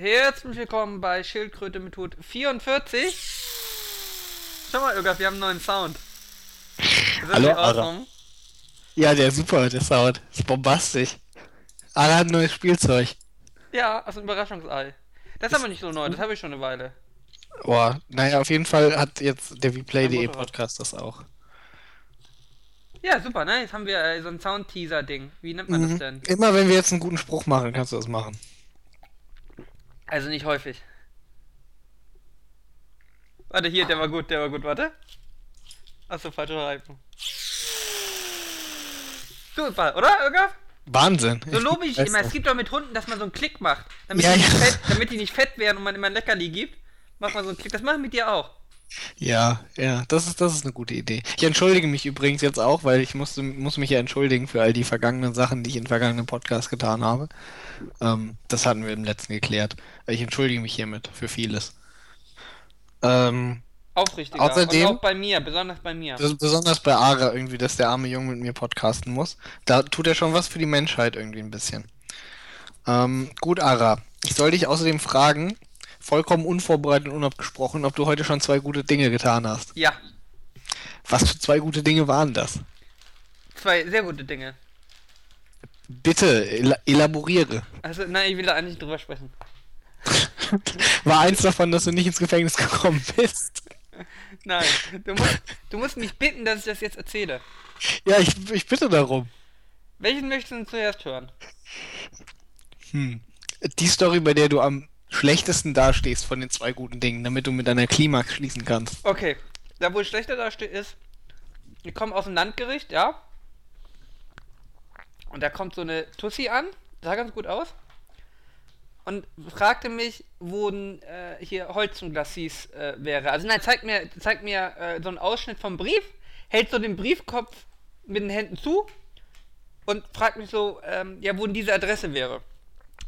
Herzlich willkommen bei Schildkröte Methode 44. Schau mal, Irga, wir haben einen neuen Sound. Das Hallo, Ordnung? Ja, der ist super, der Sound. Ist bombastisch. Ara hat ein neues Spielzeug. Ja, aus dem Überraschungsei. Das ist aber nicht so neu, das habe ich schon eine Weile. Boah, naja, auf jeden Fall hat jetzt der WePlay.de. Podcast das auch. Ja, super, ne? Jetzt haben wir äh, so ein Sound-Teaser-Ding. Wie nennt man das Mhm. denn? Immer wenn wir jetzt einen guten Spruch machen, kannst du das machen. Also nicht häufig. Warte, hier, der war gut, der war gut, warte. Achso, falsche Reifung. Super, oder, Irga? Wahnsinn. So lobe ich weiß immer. Es gibt doch mit Hunden, dass man so einen Klick macht. Damit, Ja, die, nicht ja. fett, damit die nicht fett werden und man immer ein Leckerli gibt, macht man so einen Klick. Das mache ich mit dir auch. Ja, ja, das ist, das ist eine gute Idee. Ich entschuldige mich übrigens jetzt auch, weil ich musste, muss mich ja entschuldigen für all die vergangenen Sachen, die ich in vergangenen Podcasts getan habe. Ähm, das hatten wir im letzten geklärt. Ich entschuldige mich hiermit für vieles. Ähm, Aufrichtiger. Außerdem- Und auch bei mir, besonders bei mir. Besonders bei Ara irgendwie, dass der arme Junge mit mir podcasten muss. Da tut er schon was für die Menschheit irgendwie ein bisschen. Ähm, gut, Ara. Ich soll dich außerdem fragen, vollkommen unvorbereitet und unabgesprochen, ob du heute schon zwei gute Dinge getan hast. Ja, Was für zwei gute Dinge waren das? zwei sehr gute Dinge. Bitte, el elaboriere. Also, nein, ich will da eigentlich drüber sprechen. War eins davon, dass du nicht ins Gefängnis gekommen bist? Nein, du musst, du musst mich bitten, dass ich das jetzt erzähle. Ja, ich, ich bitte darum. Welchen möchtest du denn zuerst hören? Hm. Die Story, bei der du am schlechtesten dastehst von den zwei guten Dingen, damit du mit deiner Klimax schließen kannst. Okay, da wo ich schlechter dastehe ist, wir kommen aus dem Landgericht, ja? Und da kommt so eine Tussi an, sah ganz gut aus. Und fragte mich, wo ein, äh, hier Holzenglassis äh, wäre. Also nein, zeigt mir, zeigt mir äh, so einen Ausschnitt vom Brief, hält so den Briefkopf mit den Händen zu und fragt mich so, ähm, ja, wo denn diese Adresse wäre.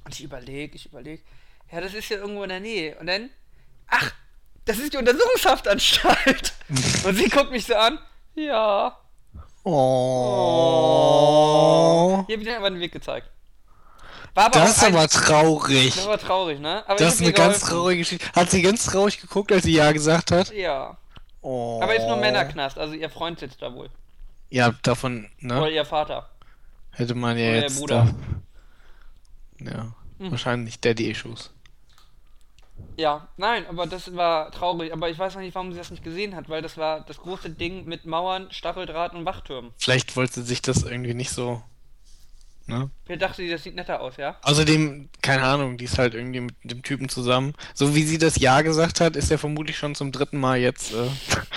Und ich überlege, ich überlege, ja, das ist ja irgendwo in der Nähe. Und dann, ach, das ist die Untersuchungshaftanstalt. und sie guckt mich so an, ja. Oh. Hier wird aber den Weg gezeigt. Das ist ein, aber traurig. das war traurig, ne? Aber Das ist ich eine ihr ganz geholfen. traurige Geschichte. Hat sie ganz traurig geguckt, als sie Ja gesagt hat? Ja. Oh. Aber ist nur Männerknast, also ihr Freund sitzt da wohl. Ja, davon, ne? Oder ihr Vater. Hätte man ja Oder der jetzt. Bruder. Da, ja, Hm. wahrscheinlich Daddy-Issues. Ja, nein, aber das war traurig. Aber ich weiß noch nicht, warum sie das nicht gesehen hat, weil das war das große Ding mit Mauern, Stacheldraht und Wachtürmen. Vielleicht wollte sie sich das irgendwie nicht so. Ne? Vielleicht dachte sie, das sieht netter aus, ja? Außerdem, keine Ahnung, die ist halt irgendwie mit dem Typen zusammen. So wie sie das Ja gesagt hat, ist er vermutlich schon zum dritten Mal jetzt äh,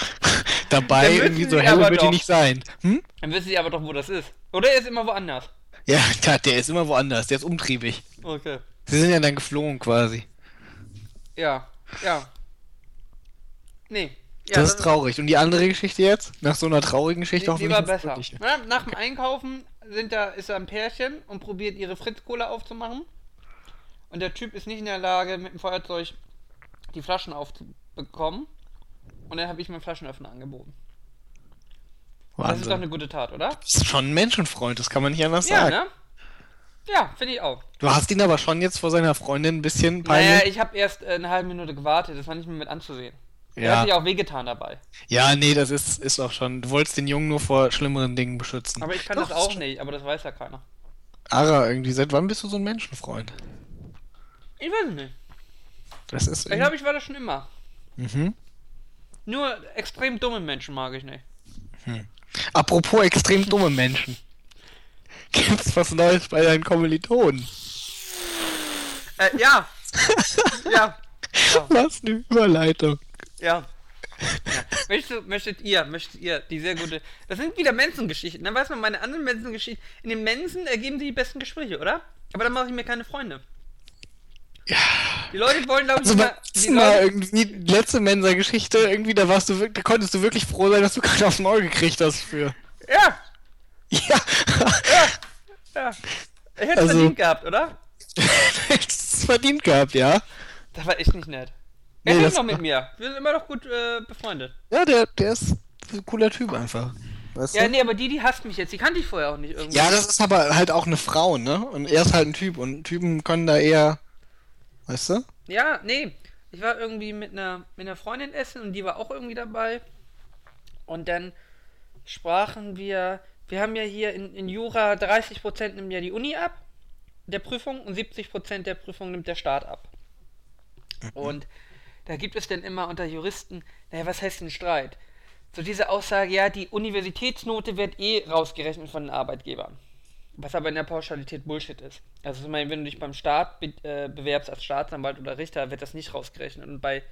dabei. Irgendwie so hell wird die nicht sein. Hm? Dann wissen sie aber doch, wo das ist. Oder er ist immer woanders. Ja, der, der ist immer woanders, der ist umtriebig. Okay. Sie sind ja dann geflogen quasi. Ja, ja. Nee. Ja, das ist traurig. Und die andere Geschichte jetzt? Nach so einer traurigen Geschichte war ins besser. Na, nach dem Einkaufen sind da, ist da ein Pärchen und probiert ihre Fritz-Cola aufzumachen. Und der Typ ist nicht in der Lage, mit dem Feuerzeug die Flaschen aufzubekommen. Und dann habe ich mir einen Flaschenöffner angeboten. Das ist Wahnsinn. doch eine gute Tat, oder? Das ist schon ein Menschenfreund, das kann man nicht anders Ja, sagen. ne? Ja, finde ich auch. Du hast ihn aber schon jetzt vor seiner Freundin ein bisschen peinlich. Naja, ich habe erst äh, eine halbe Minute gewartet, das war nicht mehr mit anzusehen. Er hat ja. sich auch wehgetan dabei. ja, nee, das ist, ist auch schon. Du wolltest den Jungen nur vor schlimmeren Dingen beschützen. Aber ich kann Doch, das auch nicht, aber das weiß ja keiner. Ara, irgendwie, seit wann bist du so ein Menschenfreund? Ich weiß es nicht. Das ist. Ich glaube, ich war das schon immer. mhm. Nur extrem dumme Menschen mag ich nicht. Apropos extrem dumme Menschen. Gibt's was Neues bei deinen Kommilitonen? Äh, ja. ja. Ja. Was eine Überleitung. Ja. ja. Möchtest du, möchtet ihr, möchtet ihr die sehr gute. Das sind wieder Mensengeschichten. Dann weiß man, meine anderen Mensengeschichten. In den Mensen ergeben sie die besten Gespräche, oder? Aber dann mache ich mir keine Freunde. Ja. Die Leute wollen, glaube ich, Also immer. Die Mal irgendwie, die letzte Mensa-Geschichte, irgendwie, da warst du da konntest du wirklich froh sein, dass du keinen aufs Maul gekriegt hast für. ja, Ja. ja. Ich hätte es Also- verdient gehabt, oder? Hättest es verdient gehabt, ja. Das war echt nicht nett. Er Nee, das- noch mit mir. Wir sind immer noch gut äh, befreundet. Ja, der, der ist ein cooler Typ einfach. Weißt Ja, du? nee, aber die, die hasst mich jetzt. Die kannte ich vorher auch nicht irgendwie. Ja, das ist aber halt auch eine Frau, ne? Und er ist halt ein Typ und Typen können da eher weißt du? Ja, nee. Ich war irgendwie mit einer, mit einer Freundin essen und die war auch irgendwie dabei. Und dann sprachen wir, wir haben ja hier in, in Jura 30% nimmt ja die Uni ab, der Prüfung, und 70% der Prüfung nimmt der Staat ab. Und da gibt es dann immer unter Juristen, naja, was heißt denn Streit? So diese Aussage, ja, die Universitätsnote wird eh rausgerechnet von den Arbeitgebern. Was aber in der Pauschalität Bullshit ist. Also ich meine, wenn du dich beim Staat be äh, bewerbst als Staatsanwalt oder Richter, wird das nicht rausgerechnet. Und bei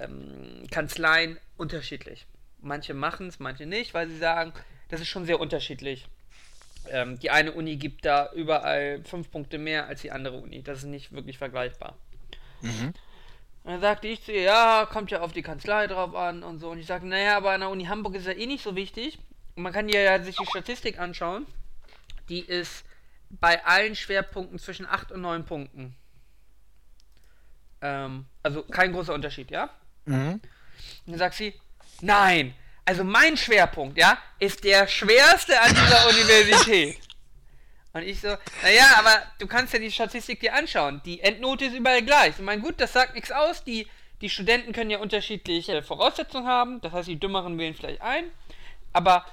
ähm, Kanzleien unterschiedlich. Manche machen es, manche nicht, weil sie sagen, das ist schon sehr unterschiedlich. Ähm, die eine Uni gibt da überall fünf Punkte mehr als die andere Uni. Das ist nicht wirklich vergleichbar. Mhm. Und dann sagte ich zu ihr, ja, kommt ja auf die Kanzlei drauf an und so. Und ich sagte, naja, aber an der Uni Hamburg ist ja eh nicht so wichtig. Und man kann ja sich die Statistik anschauen. Die ist bei allen Schwerpunkten zwischen 8 und 9 Punkten. Ähm, also kein großer Unterschied, ja? Mhm. Und dann sagt sie, nein, also mein Schwerpunkt, ja, ist der schwerste an dieser Universität. Und ich so, naja, aber du kannst ja die Statistik dir anschauen. Die Endnote ist überall gleich. Ich meine, gut, das sagt nichts aus. Die, die Studenten können ja unterschiedliche Voraussetzungen haben. Das heißt, die Dümmeren wählen vielleicht ein. Aber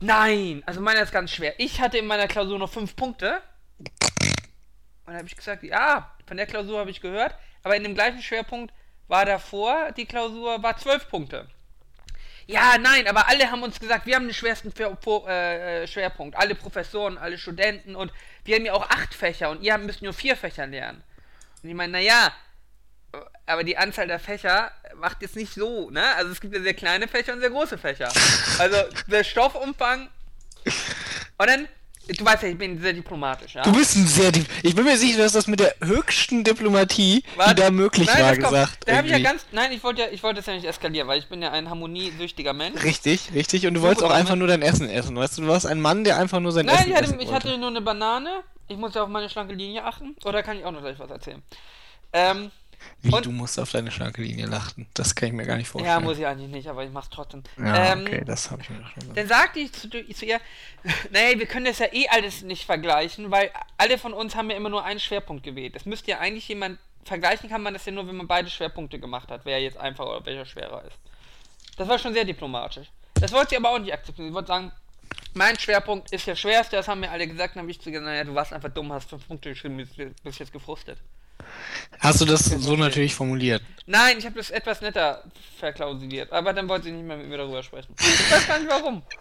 nein, also meiner ist ganz schwer. Ich hatte in meiner Klausur noch fünf Punkte. Und dann habe ich gesagt, ja, von der Klausur habe ich gehört. Aber in dem gleichen Schwerpunkt war davor, die Klausur war zwölf Punkte. Ja, nein, aber alle haben uns gesagt, wir haben den schwersten äh, äh, Schwerpunkt. Alle Professoren, alle Studenten und wir haben ja auch acht Fächer und ihr müsst nur vier Fächer lernen. Und ich meine, naja, aber die Anzahl der Fächer macht jetzt nicht so, ne? Also es gibt ja sehr kleine Fächer und sehr große Fächer. Also der Stoffumfang. Und dann, du weißt ja, ich bin sehr diplomatisch, ja? Du bist ein sehr. Dip ich bin mir sicher, du hast das mit der höchsten Diplomatie, Warte, die da möglich nein, war, das gesagt. Da habe ich ja ganz. Nein, ich wollte ja, ich wollte es ja nicht eskalieren, weil ich bin ja ein harmoniesüchtiger Mensch. Richtig, richtig. Und du So wolltest auch einfach nur dein Essen essen. Weißt du, du warst ein Mann, der einfach nur sein Nein, Essen ich hatte, essen ich hatte nur eine Banane. Ich muss ja auf meine schlanke Linie achten. Oder kann ich auch noch gleich was erzählen? Ähm, Wie, und- du musst auf deine schlanke Linie lachten. Das kann ich mir gar nicht vorstellen. ja, muss ich eigentlich nicht, aber ich mach's trotzdem. Ja, ähm, okay, das habe ich mir schon gedacht. Dann sagte ich zu, zu ihr, naja, wir können das ja eh alles nicht vergleichen, weil alle von uns haben ja immer nur einen Schwerpunkt gewählt. Das müsste ja eigentlich jemand, vergleichen kann man das ja nur, wenn man beide Schwerpunkte gemacht hat, wer jetzt einfacher oder welcher schwerer ist. Das war schon sehr diplomatisch. Das wollte sie aber auch nicht akzeptieren. Sie wollte sagen, mein Schwerpunkt ist der schwerste, das haben mir alle gesagt, dann habe ich zu ihr gesagt, naja, du warst einfach dumm, hast fünf Punkte geschrieben, bist jetzt gefrustet. Hast du das so natürlich formuliert? Nein, ich habe das etwas netter verklausuliert, aber dann wollte sie nicht mehr mit mir darüber sprechen. Ich weiß gar nicht warum.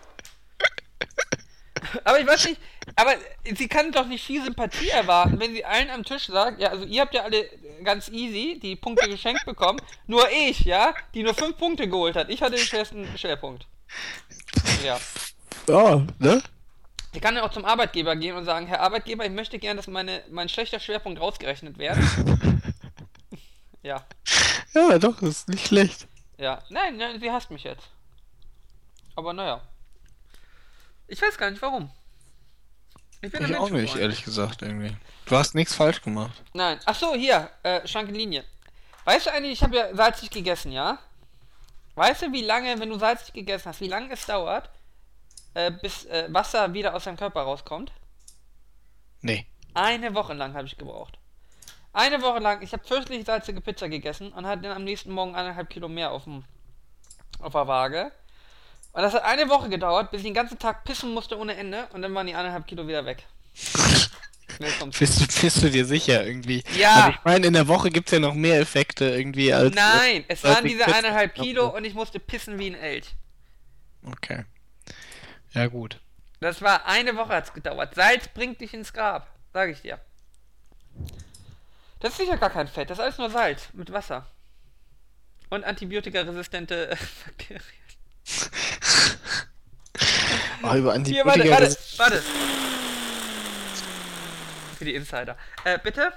Aber ich weiß nicht, aber sie kann doch nicht viel Sympathie erwarten, wenn sie allen am Tisch sagt, ja, also ihr habt ja alle ganz easy die Punkte geschenkt bekommen, nur ich, ja, die nur fünf Punkte geholt hat. Ich hatte den schwersten Schwerpunkt. Ja. Ja, ne? Sie kann ja auch zum Arbeitgeber gehen und sagen, Herr Arbeitgeber, ich möchte gerne, dass meine, mein schlechter Schwerpunkt rausgerechnet wird. ja. Ja, doch, das ist nicht schlecht. Ja, nein, nein, sie hasst mich jetzt. Aber naja. Ich weiß gar nicht warum. Ich bin Ich auch nicht, ehrlich gesagt, irgendwie. Du hast nichts falsch gemacht. Nein. Ach so, hier, äh, schlanke Linie. Weißt du eigentlich, ich habe ja salzig gegessen, ja? Weißt du, wie lange, wenn du salzig gegessen hast, wie lange es dauert, äh, bis äh, Wasser wieder aus deinem Körper rauskommt? Nee. Eine Woche lang habe ich gebraucht. Eine Woche lang, ich habe fürchterlich salzige Pizza gegessen und hatte dann am nächsten Morgen eineinhalb Kilo mehr auf, dem, auf der Waage. Und das hat eine Woche gedauert, bis ich den ganzen Tag pissen musste ohne Ende und dann waren die eineinhalb Kilo wieder weg. Bist du, bist du dir sicher irgendwie? Ja. Also ich meine, in der Woche gibt es ja noch mehr Effekte irgendwie als. Nein, es als waren die diese eineinhalb Kilo und ich musste pissen wie ein Elch. Okay. Ja, gut. Das war eine Woche hat's gedauert. Salz bringt dich ins Grab, sage ich dir. Das ist sicher gar kein Fett, das ist alles nur Salz mit Wasser. Und antibiotikaresistente äh, Bakterien. Oh, über Hier, warte, Antibiotika. warte, warte. Für die Insider. Äh, bitte?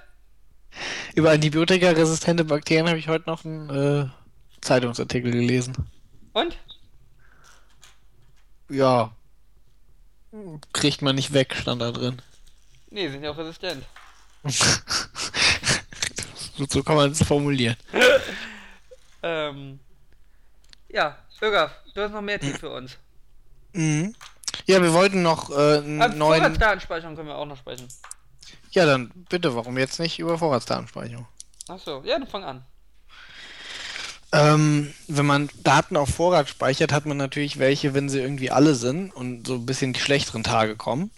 Über antibiotikaresistente Bakterien habe ich heute noch einen äh, Zeitungsartikel gelesen. Und? Ja. Kriegt man nicht weg, stand da drin. Nee, sind ja auch resistent. so, kann man es formulieren. Ähm. Ja, Ögaf, du hast noch mehr Tipps für uns. Mhm. Ja, wir wollten noch äh, einen Also neuen. Vorratsdatenspeicherung können wir auch noch sprechen. Ja, dann bitte, warum jetzt nicht über Vorratsdatenspeicherung? Achso, ja, dann fang an. Ähm, wenn man Daten auf Vorrat speichert, hat man natürlich welche, wenn sie irgendwie alle sind und so ein bisschen die schlechteren Tage kommen.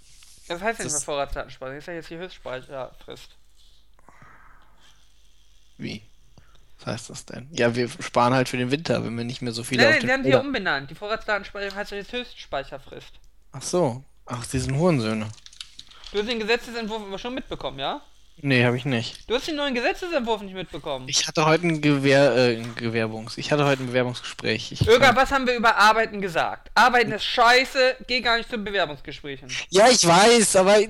Das heißt ja nicht Das- mehr Vorratsdatenspeicher, das ist ja jetzt die Höchstspeicherfrist. Wie? Was heißt das denn? Ja, wir sparen halt für den Winter, wenn wir nicht mehr so viele Nein, auf nein, die haben die ja umbenannt. Die Vorratsdatenspeicher heißt ja jetzt Höchstspeicherfrist. Ach so. Ach, die sind Hurensöhne. Du hast den Gesetzesentwurf aber schon mitbekommen, ja? Nee, habe ich nicht. Du hast den neuen Gesetzesentwurf nicht mitbekommen. Ich hatte heute ein Gewehr, äh, ein Gewerbungs. Ich hatte heute ein Bewerbungsgespräch. Ich Irga, was haben wir über Arbeiten gesagt? Arbeiten ist scheiße, geh gar nicht zu Bewerbungsgesprächen. ja, ich weiß, aber äh,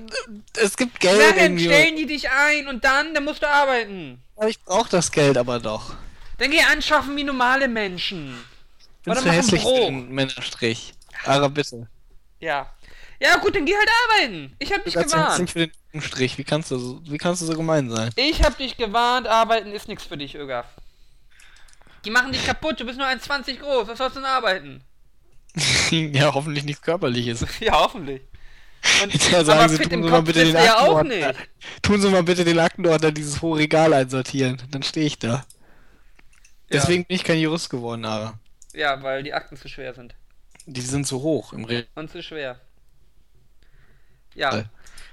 es gibt Geld Na, dann stellen die dich ein und dann, dann musst du arbeiten. Aber Ich brauche das Geld aber doch. Dann geh anschaffen wie normale Menschen. Bin Oder zu mach ein hässlich den Männerstrich. Ara, bitte. Ja. Ja, gut, dann geh halt arbeiten. Ich hab dich gewarnt. für den Strich. Wie kannst du so, wie kannst du so gemein sein? Ich hab dich gewarnt, arbeiten ist nichts für dich, Irga. Die machen dich kaputt, du bist nur 1,20 groß, was sollst du denn arbeiten? ja, hoffentlich nichts Körperliches. Ja, hoffentlich. Und, Ja, sagen aber Sie, tun Sie mal bitte den ja auch Aktenordner. nicht. Tun Sie mal bitte den Aktenordner dieses hohe Regal einsortieren. Dann stehe ich da. Deswegen bin ich kein Jurist geworden, Ara. Ja, weil die Akten zu schwer sind. Die sind zu hoch im Re Und zu schwer. Ja.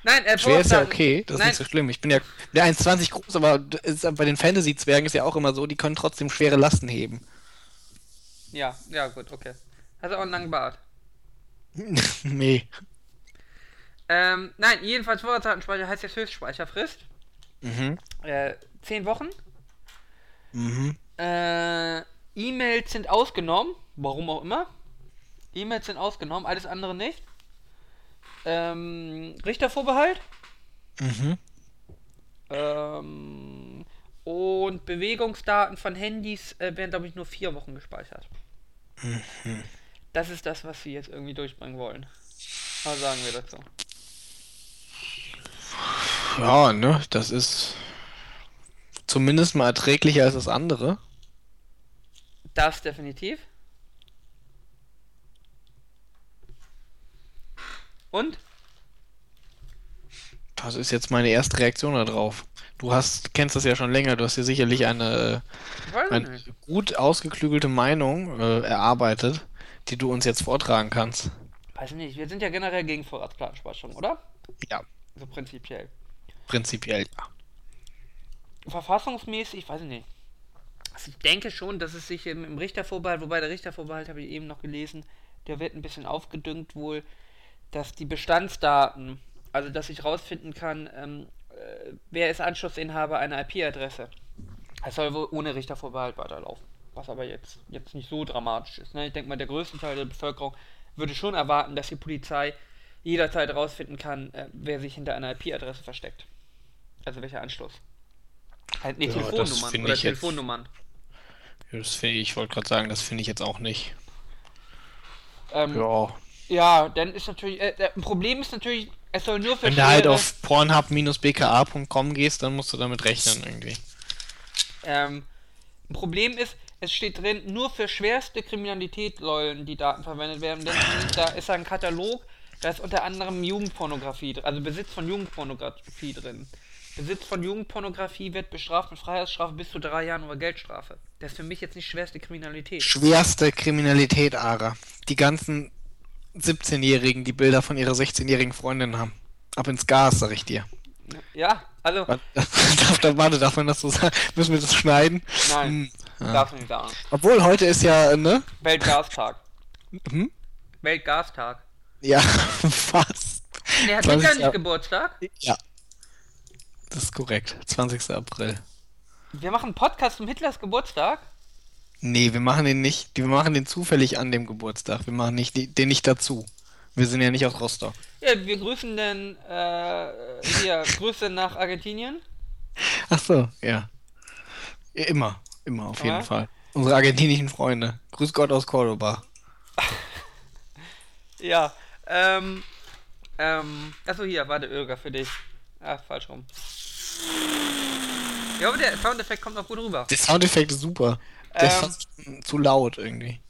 Nein, äh, Schwer ist ja okay, das ist Nein, nicht so schlimm. Ich bin ja der 1,20 groß, aber ist, bei den Fantasy-Zwergen ist ja auch immer so, die können trotzdem schwere Lasten heben. Ja, ja, gut, okay. Hast du auch einen langen Bart. nee. Ähm, nein, jedenfalls Vorratsdatenspeicher heißt jetzt Höchstspeicherfrist. Mhm. Äh, 10 Wochen. Mhm. Äh, E-Mails sind ausgenommen. Warum auch immer. E-Mails sind ausgenommen, alles andere nicht. Ähm, Richtervorbehalt. Mhm. Ähm, und Bewegungsdaten von Handys äh, werden, glaube ich, nur vier Wochen gespeichert. Das ist das, was sie jetzt irgendwie durchbringen wollen. Was sagen wir dazu? Ja, ne, das ist zumindest mal erträglicher als das andere. Das definitiv. Und? Das ist jetzt meine erste Reaktion darauf. Du hast, kennst das ja schon länger, du hast dir sicherlich eine, Ich weiß eine gut ausgeklügelte Meinung äh, erarbeitet, die du uns jetzt vortragen kannst. Weiß nicht, wir sind ja generell gegen Vorratsdatenspeicherung, oder? Ja, So prinzipiell. prinzipiell ja. Verfassungsmäßig, weiß ich nicht. Also ich denke schon, dass es sich im, im Richtervorbehalt, wobei der Richtervorbehalt habe ich eben noch gelesen, der wird ein bisschen aufgedüngt wohl, dass die Bestandsdaten, also dass ich rausfinden kann, ähm, äh, wer ist Anschlussinhaber einer IP-Adresse. Das soll wohl ohne Richtervorbehalt weiterlaufen. Was aber jetzt, jetzt nicht so dramatisch ist. Ne? Ich denke mal, der größte Teil der Bevölkerung würde schon erwarten, dass die Polizei jederzeit rausfinden kann, äh, wer sich hinter einer IP-Adresse versteckt. Also welcher Anschluss. Halt, nee, Ja, das Telefonnummern finde oder ich jetzt- Telefonnummern. Ja, Das finde ich, ich wollte gerade sagen, das finde ich jetzt auch nicht. Ähm, Ja. Ja, dann ist natürlich, äh, ein Problem ist natürlich, es soll nur für Wenn du halt auf pornhub-bka.com gehst, dann musst du damit rechnen irgendwie. Ähm, ein Problem ist, es steht drin, nur für schwerste Kriminalität sollen die Daten verwendet werden. Denn da ist ein Katalog, da ist unter anderem Jugendpornografie, dr- also Besitz von Jugendpornografie drin. Besitz von Jugendpornografie wird bestraft mit Freiheitsstrafe bis zu drei Jahren oder Geldstrafe. Das ist für mich jetzt nicht schwerste Kriminalität. Schwerste Kriminalität, Ara. Die ganzen 17-Jährigen, die Bilder von ihrer 16-jährigen Freundin haben. Ab ins Gas, sag ich dir. Ja, also, Warte, darf, da- warte, darf man das so sagen? Müssen wir das schneiden? nein, Hm, ja. darfst du nicht sagen. Obwohl, heute ist ja, ne? Weltgastag. Hm? Weltgastag. Ja, fast. Der hat 20. Hitler nicht Ab- Geburtstag. Ja. Das ist korrekt. 20. April. Wir machen einen Podcast zum Hitlers Geburtstag. Nee, wir machen den nicht. Wir machen den zufällig an dem Geburtstag. Wir machen nicht, die- den nicht dazu. Wir sind ja nicht aus Rostock. Ja, wir grüßen den, äh, hier, Grüße nach Argentinien. Ach so, ja. Immer, immer, auf jeden Ja. Fall. Unsere argentinischen Freunde. Grüß Gott aus Cordoba. Ja, ähm, ähm, achso, hier, warte, Irga, für dich. Ah, falsch rum. Ja, aber der Soundeffekt kommt noch gut rüber. Der Soundeffekt ist super. Der ist Ähm, fast zu laut irgendwie.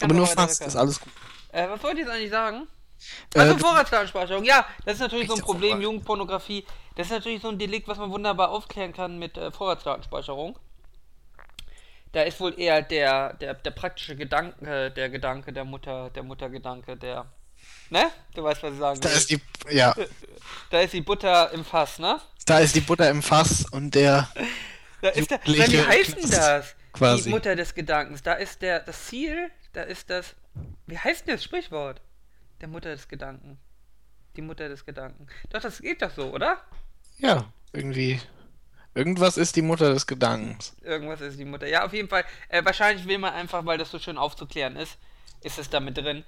Aber nur fast, ist alles gut. Äh, was wollte ich jetzt eigentlich sagen? Also Äh, Vorratsdatenspeicherung, ja, das ist natürlich so ein Problem. Jugendpornografie. Das ist natürlich so ein Delikt, was man wunderbar aufklären kann mit äh, Vorratsdatenspeicherung. Da ist wohl eher der, der, der praktische Gedanke, der Gedanke der Mutter, der Muttergedanke, der. Ne? Du weißt, was ich sagen da will. ist die, ja, Da ist die Butter im Fass, ne? da ist die Butter im Fass und der, Da ist der, wie heißt denn das? Quasi. Die Mutter des Gedankens. Da ist der, das Ziel, da ist das. Wie heißt denn das Sprichwort? Der Mutter des Gedanken. Die Mutter des Gedanken. Doch, das geht doch so, oder? ja, irgendwie, irgendwas ist die Mutter des Gedankens. Irgendwas ist die Mutter. Ja, auf jeden Fall. Äh, wahrscheinlich will man einfach, weil das so schön aufzuklären ist, ist es damit drin.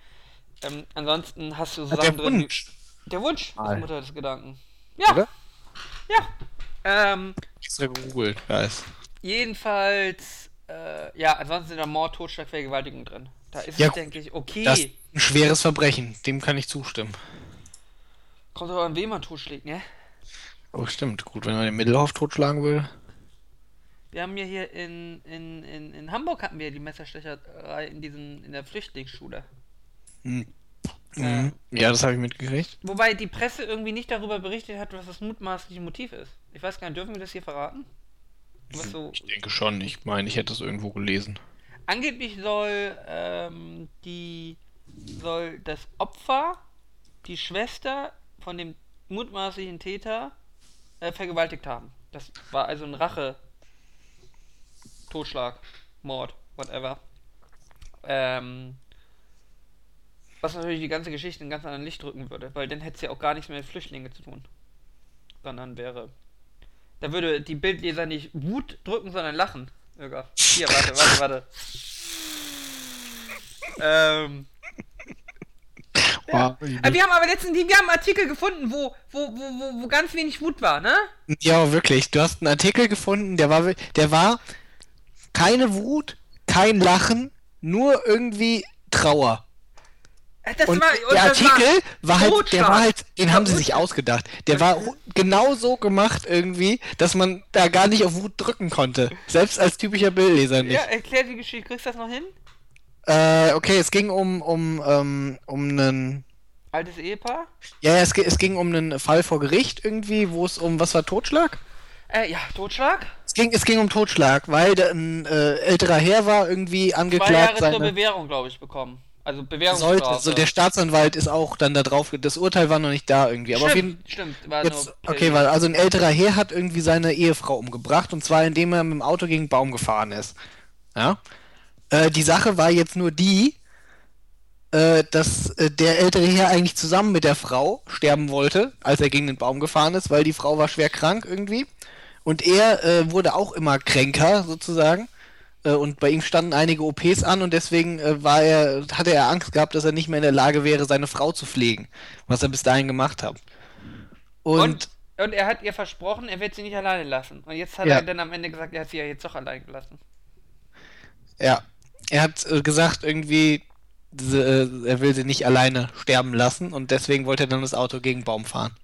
Ähm, ansonsten hast du so Ah, der Sachen drin. wie- Wunsch, Der Wunsch ist Mal. die Mutter des Gedanken. Ja, oder? ja. Ähm, Extra gegoogelt, weiß. jedenfalls, äh, ja, ansonsten sind da Mord, Totschlag, Vergewaltigung drin. Da ist Ja, es, denke ich, okay. Das ist ein schweres Verbrechen, dem kann ich zustimmen. Kommt aber an, wen man totschlägt, ne? Oh, stimmt. Gut, wenn man den Mittelhoff totschlagen will. Wir haben ja hier in, in, in, in Hamburg hatten wir die Messerstecherei in diesen, in der Flüchtlingsschule. Hm. Äh. Mhm. Ja, das habe ich mitgekriegt. Wobei die Presse irgendwie nicht darüber berichtet hat, was das mutmaßliche Motiv ist. Ich weiß gar nicht, dürfen wir das hier verraten? Was so. Ich denke schon. Ich meine, ich hätte es irgendwo gelesen. Angeblich soll ähm, die soll das Opfer, die Schwester von dem mutmaßlichen Täter äh, vergewaltigt haben. Das war also ein Rache, Totschlag, Mord, whatever. Ähm, was natürlich die ganze Geschichte in ganz anderen Licht drücken würde, weil dann hätte es ja auch gar nichts mehr mit Flüchtlingen zu tun. Sondern wäre. Da würde die Bildleser nicht Wut drücken, sondern lachen. Sogar. Hier, warte, warte, warte. Ähm. Ja, Äh, wir haben aber letztens wir haben einen Artikel gefunden, wo, wo, wo, wo, wo ganz wenig Wut war, ne? ja, wirklich. Du hast einen Artikel gefunden, der war, der war keine Wut, kein Lachen, nur irgendwie Trauer. Das Und war, der Artikel war, halt, der war halt, den haben sie sich ausgedacht. Der war genau so gemacht irgendwie, dass man da gar nicht auf Wut drücken konnte. Selbst als typischer Bildleser nicht. Ja, erklär die Geschichte. Kriegst du das noch hin? Äh, okay, es ging um, um, ähm, um einen. Altes Ehepaar? Ja, ja, es, es ging um einen Fall vor Gericht irgendwie, wo es um, was war Totschlag? Äh, ja, Totschlag. Es ging, es ging um Totschlag, weil ein äh, älterer Herr war irgendwie Zwei angeklagt, Jahre zur seine, Bewährung, glaube ich, bekommen. Also Bewährungsstrafe. sollte, so der Staatsanwalt ist auch dann da drauf, das Urteil war noch nicht da irgendwie, aber auf jeden stimmt, stimmt, war Jetzt, nur okay, weil also ein älterer Herr hat irgendwie seine Ehefrau umgebracht und zwar indem er mit dem Auto gegen einen Baum gefahren ist. Ja. Äh, die Sache war jetzt nur die, äh, dass äh, der ältere Herr eigentlich zusammen mit der Frau sterben wollte, als er gegen den Baum gefahren ist, weil die Frau war schwer krank irgendwie. Und er äh, wurde auch immer kränker sozusagen. Äh, und bei ihm standen einige OPs an und deswegen äh, war er, hatte er Angst gehabt, dass er nicht mehr in der Lage wäre, seine Frau zu pflegen, was er bis dahin gemacht hat. Und, Und, und er hat ihr versprochen, er wird sie nicht alleine lassen. Und jetzt hat Ja. er dann am Ende gesagt, er hat sie ja jetzt doch allein gelassen. Ja, er hat äh, gesagt, irgendwie, er will sie nicht alleine sterben lassen und deswegen wollte er dann das Auto gegen Baum fahren.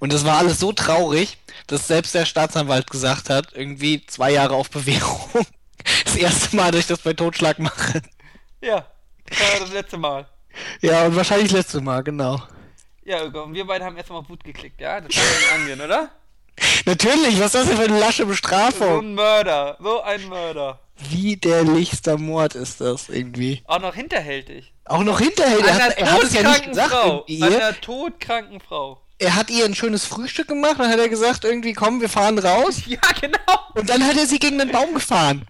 Und das war alles so traurig, dass selbst der Staatsanwalt gesagt hat, irgendwie zwei Jahre auf Bewährung. Das erste Mal, dass ich das bei Totschlag mache. Ja, das war das letzte Mal. Ja, und wahrscheinlich das letzte Mal, genau. Ja, und wir beide haben erstmal auf Wut geklickt, ja? Das kann angehen, oder? Natürlich, was ist das denn für eine lasche So Bestrafung? ein Mörder, so ein Mörder. Widerlichster Mord ist das irgendwie. Auch noch hinterhältig. Auch noch hinterher, An er hat, einer er hat es ja nicht gesagt. Frau. einer todkranken Frau. er hat ihr ein schönes Frühstück gemacht, dann hat er gesagt, irgendwie, komm, wir fahren raus. Ja, genau. Und dann hat er sie gegen den Baum gefahren.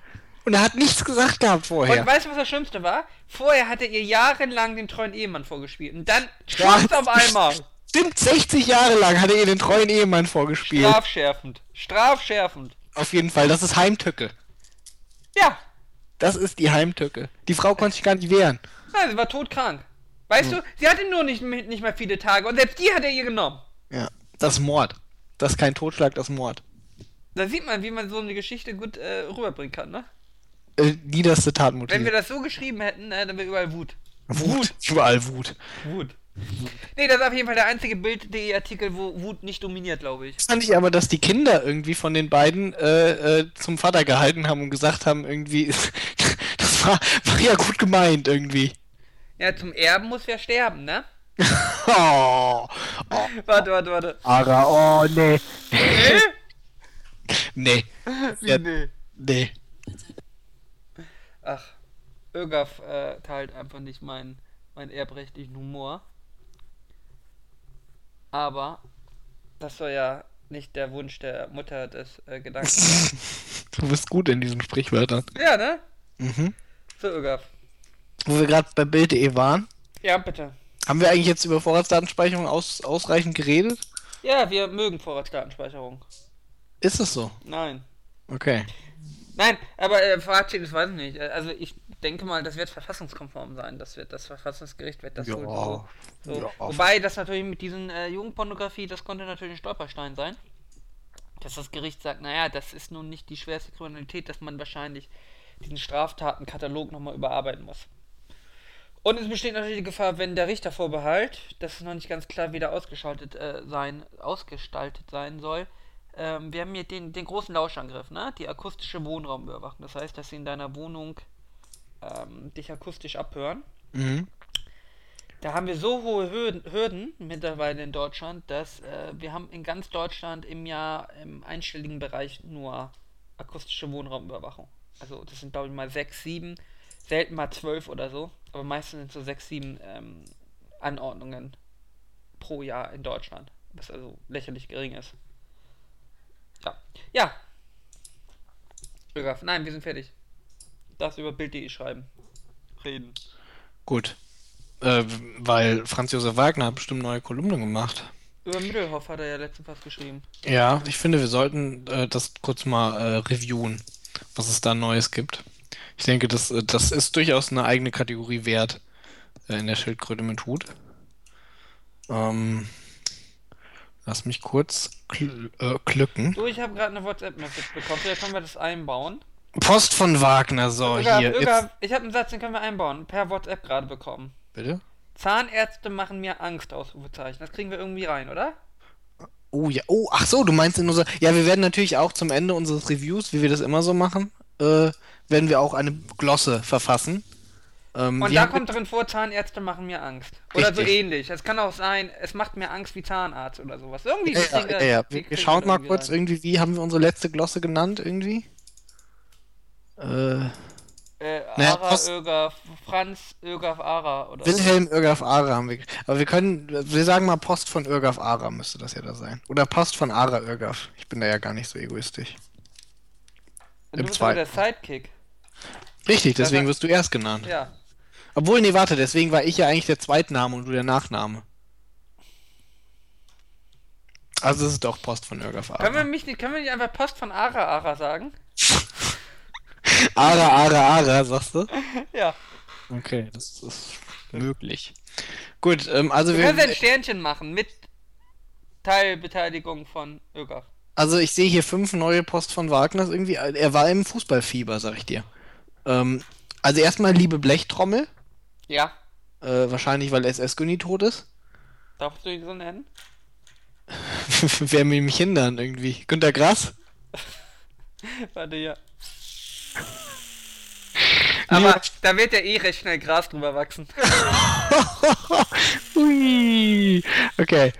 Und er hat nichts gesagt gehabt vorher. Und weißt du, was das Schlimmste war? Vorher hat er ihr jahrelang den treuen Ehemann vorgespielt. Und dann Ja. schwupps auf einmal. Stimmt, 60 Jahre lang hat er ihr den treuen Ehemann vorgespielt. Strafschärfend. Strafschärfend. Auf jeden Fall, das ist Heimtücke. Ja. Das ist die Heimtücke. Die Frau konnte sich gar nicht wehren. Nein, sie war todkrank. Weißt du, sie hatte nur nicht, nicht mehr viele Tage. Und selbst die hat er ihr genommen. Ja. Das ist Mord. Das ist kein Totschlag, das ist Mord. Da sieht man, wie man so eine Geschichte gut äh, rüberbringen kann, ne? Äh, niederste Tatmotiv. Wenn wir das so geschrieben hätten, äh, dann wäre überall Wut. Wut. Überall Wut. Wut. Nee, das ist auf jeden Fall der einzige Bild.de-Artikel, wo Wut nicht dominiert, glaube ich. Das fand ich aber, dass die Kinder irgendwie von den beiden äh, äh, zum Vater gehalten haben und gesagt haben, irgendwie, das war, war ja gut gemeint irgendwie. Ja, zum Erben muss wer sterben, ne? Oh, Warte, warte, warte. Ara, oh, nee. Nee? Nee, Wie Ja. nee? nee. Ach, Ögaf äh, teilt einfach nicht meinen meinen erbrechtlichen Humor. Aber das soll ja nicht der Wunsch der Mutter des äh, Gedanken sein. Du bist gut in diesen Sprichwörtern. ja, ne? Mhm. So, Ögaf. Wo wir gerade bei Bild.de waren, Ja, bitte. haben wir eigentlich jetzt über Vorratsdatenspeicherung aus, ausreichend geredet? Ja, wir mögen Vorratsdatenspeicherung. Ist es so? Nein. Okay. Nein, aber äh, Fazit, das weiß ich nicht. Also ich denke mal, das wird verfassungskonform sein. Das wird das Verfassungsgericht wird das Ja. so. so. Ja. Wobei das natürlich mit diesen äh, Jugendpornografie, das konnte natürlich ein Stolperstein sein. Dass das Gericht sagt, naja, das ist nun nicht die schwerste Kriminalität, dass man wahrscheinlich diesen Straftatenkatalog nochmal überarbeiten muss. Und es besteht natürlich die Gefahr, wenn der Richtervorbehalt, das ist noch nicht ganz klar, wie der ausgeschaltet äh, sein, ausgestaltet sein soll. Ähm, wir haben hier den, den großen Lauschangriff, ne? Die akustische Wohnraumüberwachung. Das heißt, dass sie in deiner Wohnung ähm, dich akustisch abhören. Mhm. Da haben wir so hohe Hürden, Hürden mittlerweile in Deutschland, dass äh, wir haben in ganz Deutschland im Jahr im einstelligen Bereich nur akustische Wohnraumüberwachung. Also das sind glaube ich mal sechs, sieben, selten mal zwölf oder so, aber meistens sind so sechs, sieben ähm, Anordnungen pro Jahr in Deutschland, was also lächerlich gering ist. Ja, ja. Ögaf, nein, wir sind fertig. Das über Bild.de schreiben. Reden. Gut. Äh, weil Franz Josef Wagner hat bestimmt neue Kolumnen gemacht. Über Mittelhoff hat er ja letztens was geschrieben. Ja, ich finde, wir sollten äh, das kurz mal äh, reviewen, was es da Neues gibt. Ich denke, das, äh, das ist durchaus eine eigene Kategorie wert äh, in der Schildkröte mit Hut. Ähm, lass mich kurz kl äh, klücken. Du, ich habe gerade eine WhatsApp-Message bekommen. Vielleicht können wir das einbauen. Post von Wagner, so Ögaf, hier. Ögaf, ich habe einen Satz, den können wir einbauen. Per WhatsApp gerade bekommen. bitte? Zahnärzte machen mir Angst, Ausrufezeichen. Das kriegen wir irgendwie rein, oder? Oh ja, oh, ach so, du meinst in unser. Ja, wir werden natürlich auch zum Ende unseres Reviews, wie wir das immer so machen, äh, werden wir auch eine Glosse verfassen. Ähm, Und da kommt drin vor, Zahnärzte machen mir Angst. Oder so Richtig. ähnlich. Es kann auch sein, es macht mir Angst wie Zahnarzt oder sowas. Irgendwie. Ja, ja, ja, Wir, wir schauen mal kurz rein. irgendwie, wie haben wir unsere letzte Glosse genannt irgendwie? Äh, Äh, Naja, Ara, Post- Ögaf, Franz, Ögaf, Ara oder so. Wilhelm Irgaf Ara haben wir. Aber wir können, wir sagen mal Post von Irgaf Ara müsste das ja da sein. Oder Post von Ara Irgaf. Ich bin da ja gar nicht so egoistisch. Du im bist aber der zweiten. Sidekick. Richtig, deswegen wirst du erst genannt. Ja. Obwohl, nee, warte, deswegen war ich ja eigentlich der Zweitname und du der Nachname. Also es ist doch Post von Irgaf Können wir Ara. mich nicht, können wir nicht einfach Post von Ara Ara sagen? Ara, Ara, Ara, sagst du? Ja. Okay, das ist möglich. Gut, ähm, also Du wir, kannst ein Sternchen machen mit Teilbeteiligung von Ögaf. also ich sehe hier fünf neue Post von Wagners irgendwie. Er war im Fußballfieber, sag ich dir. Ähm, also erstmal liebe Blechtrommel, Ja. äh, wahrscheinlich weil SS Günni tot ist. Darfst du ihn so nennen? Wer will mich hindern irgendwie? Günter Grass? Warte hier. Aber da wird ja eh recht schnell Gras drüber wachsen. Ui. Okay.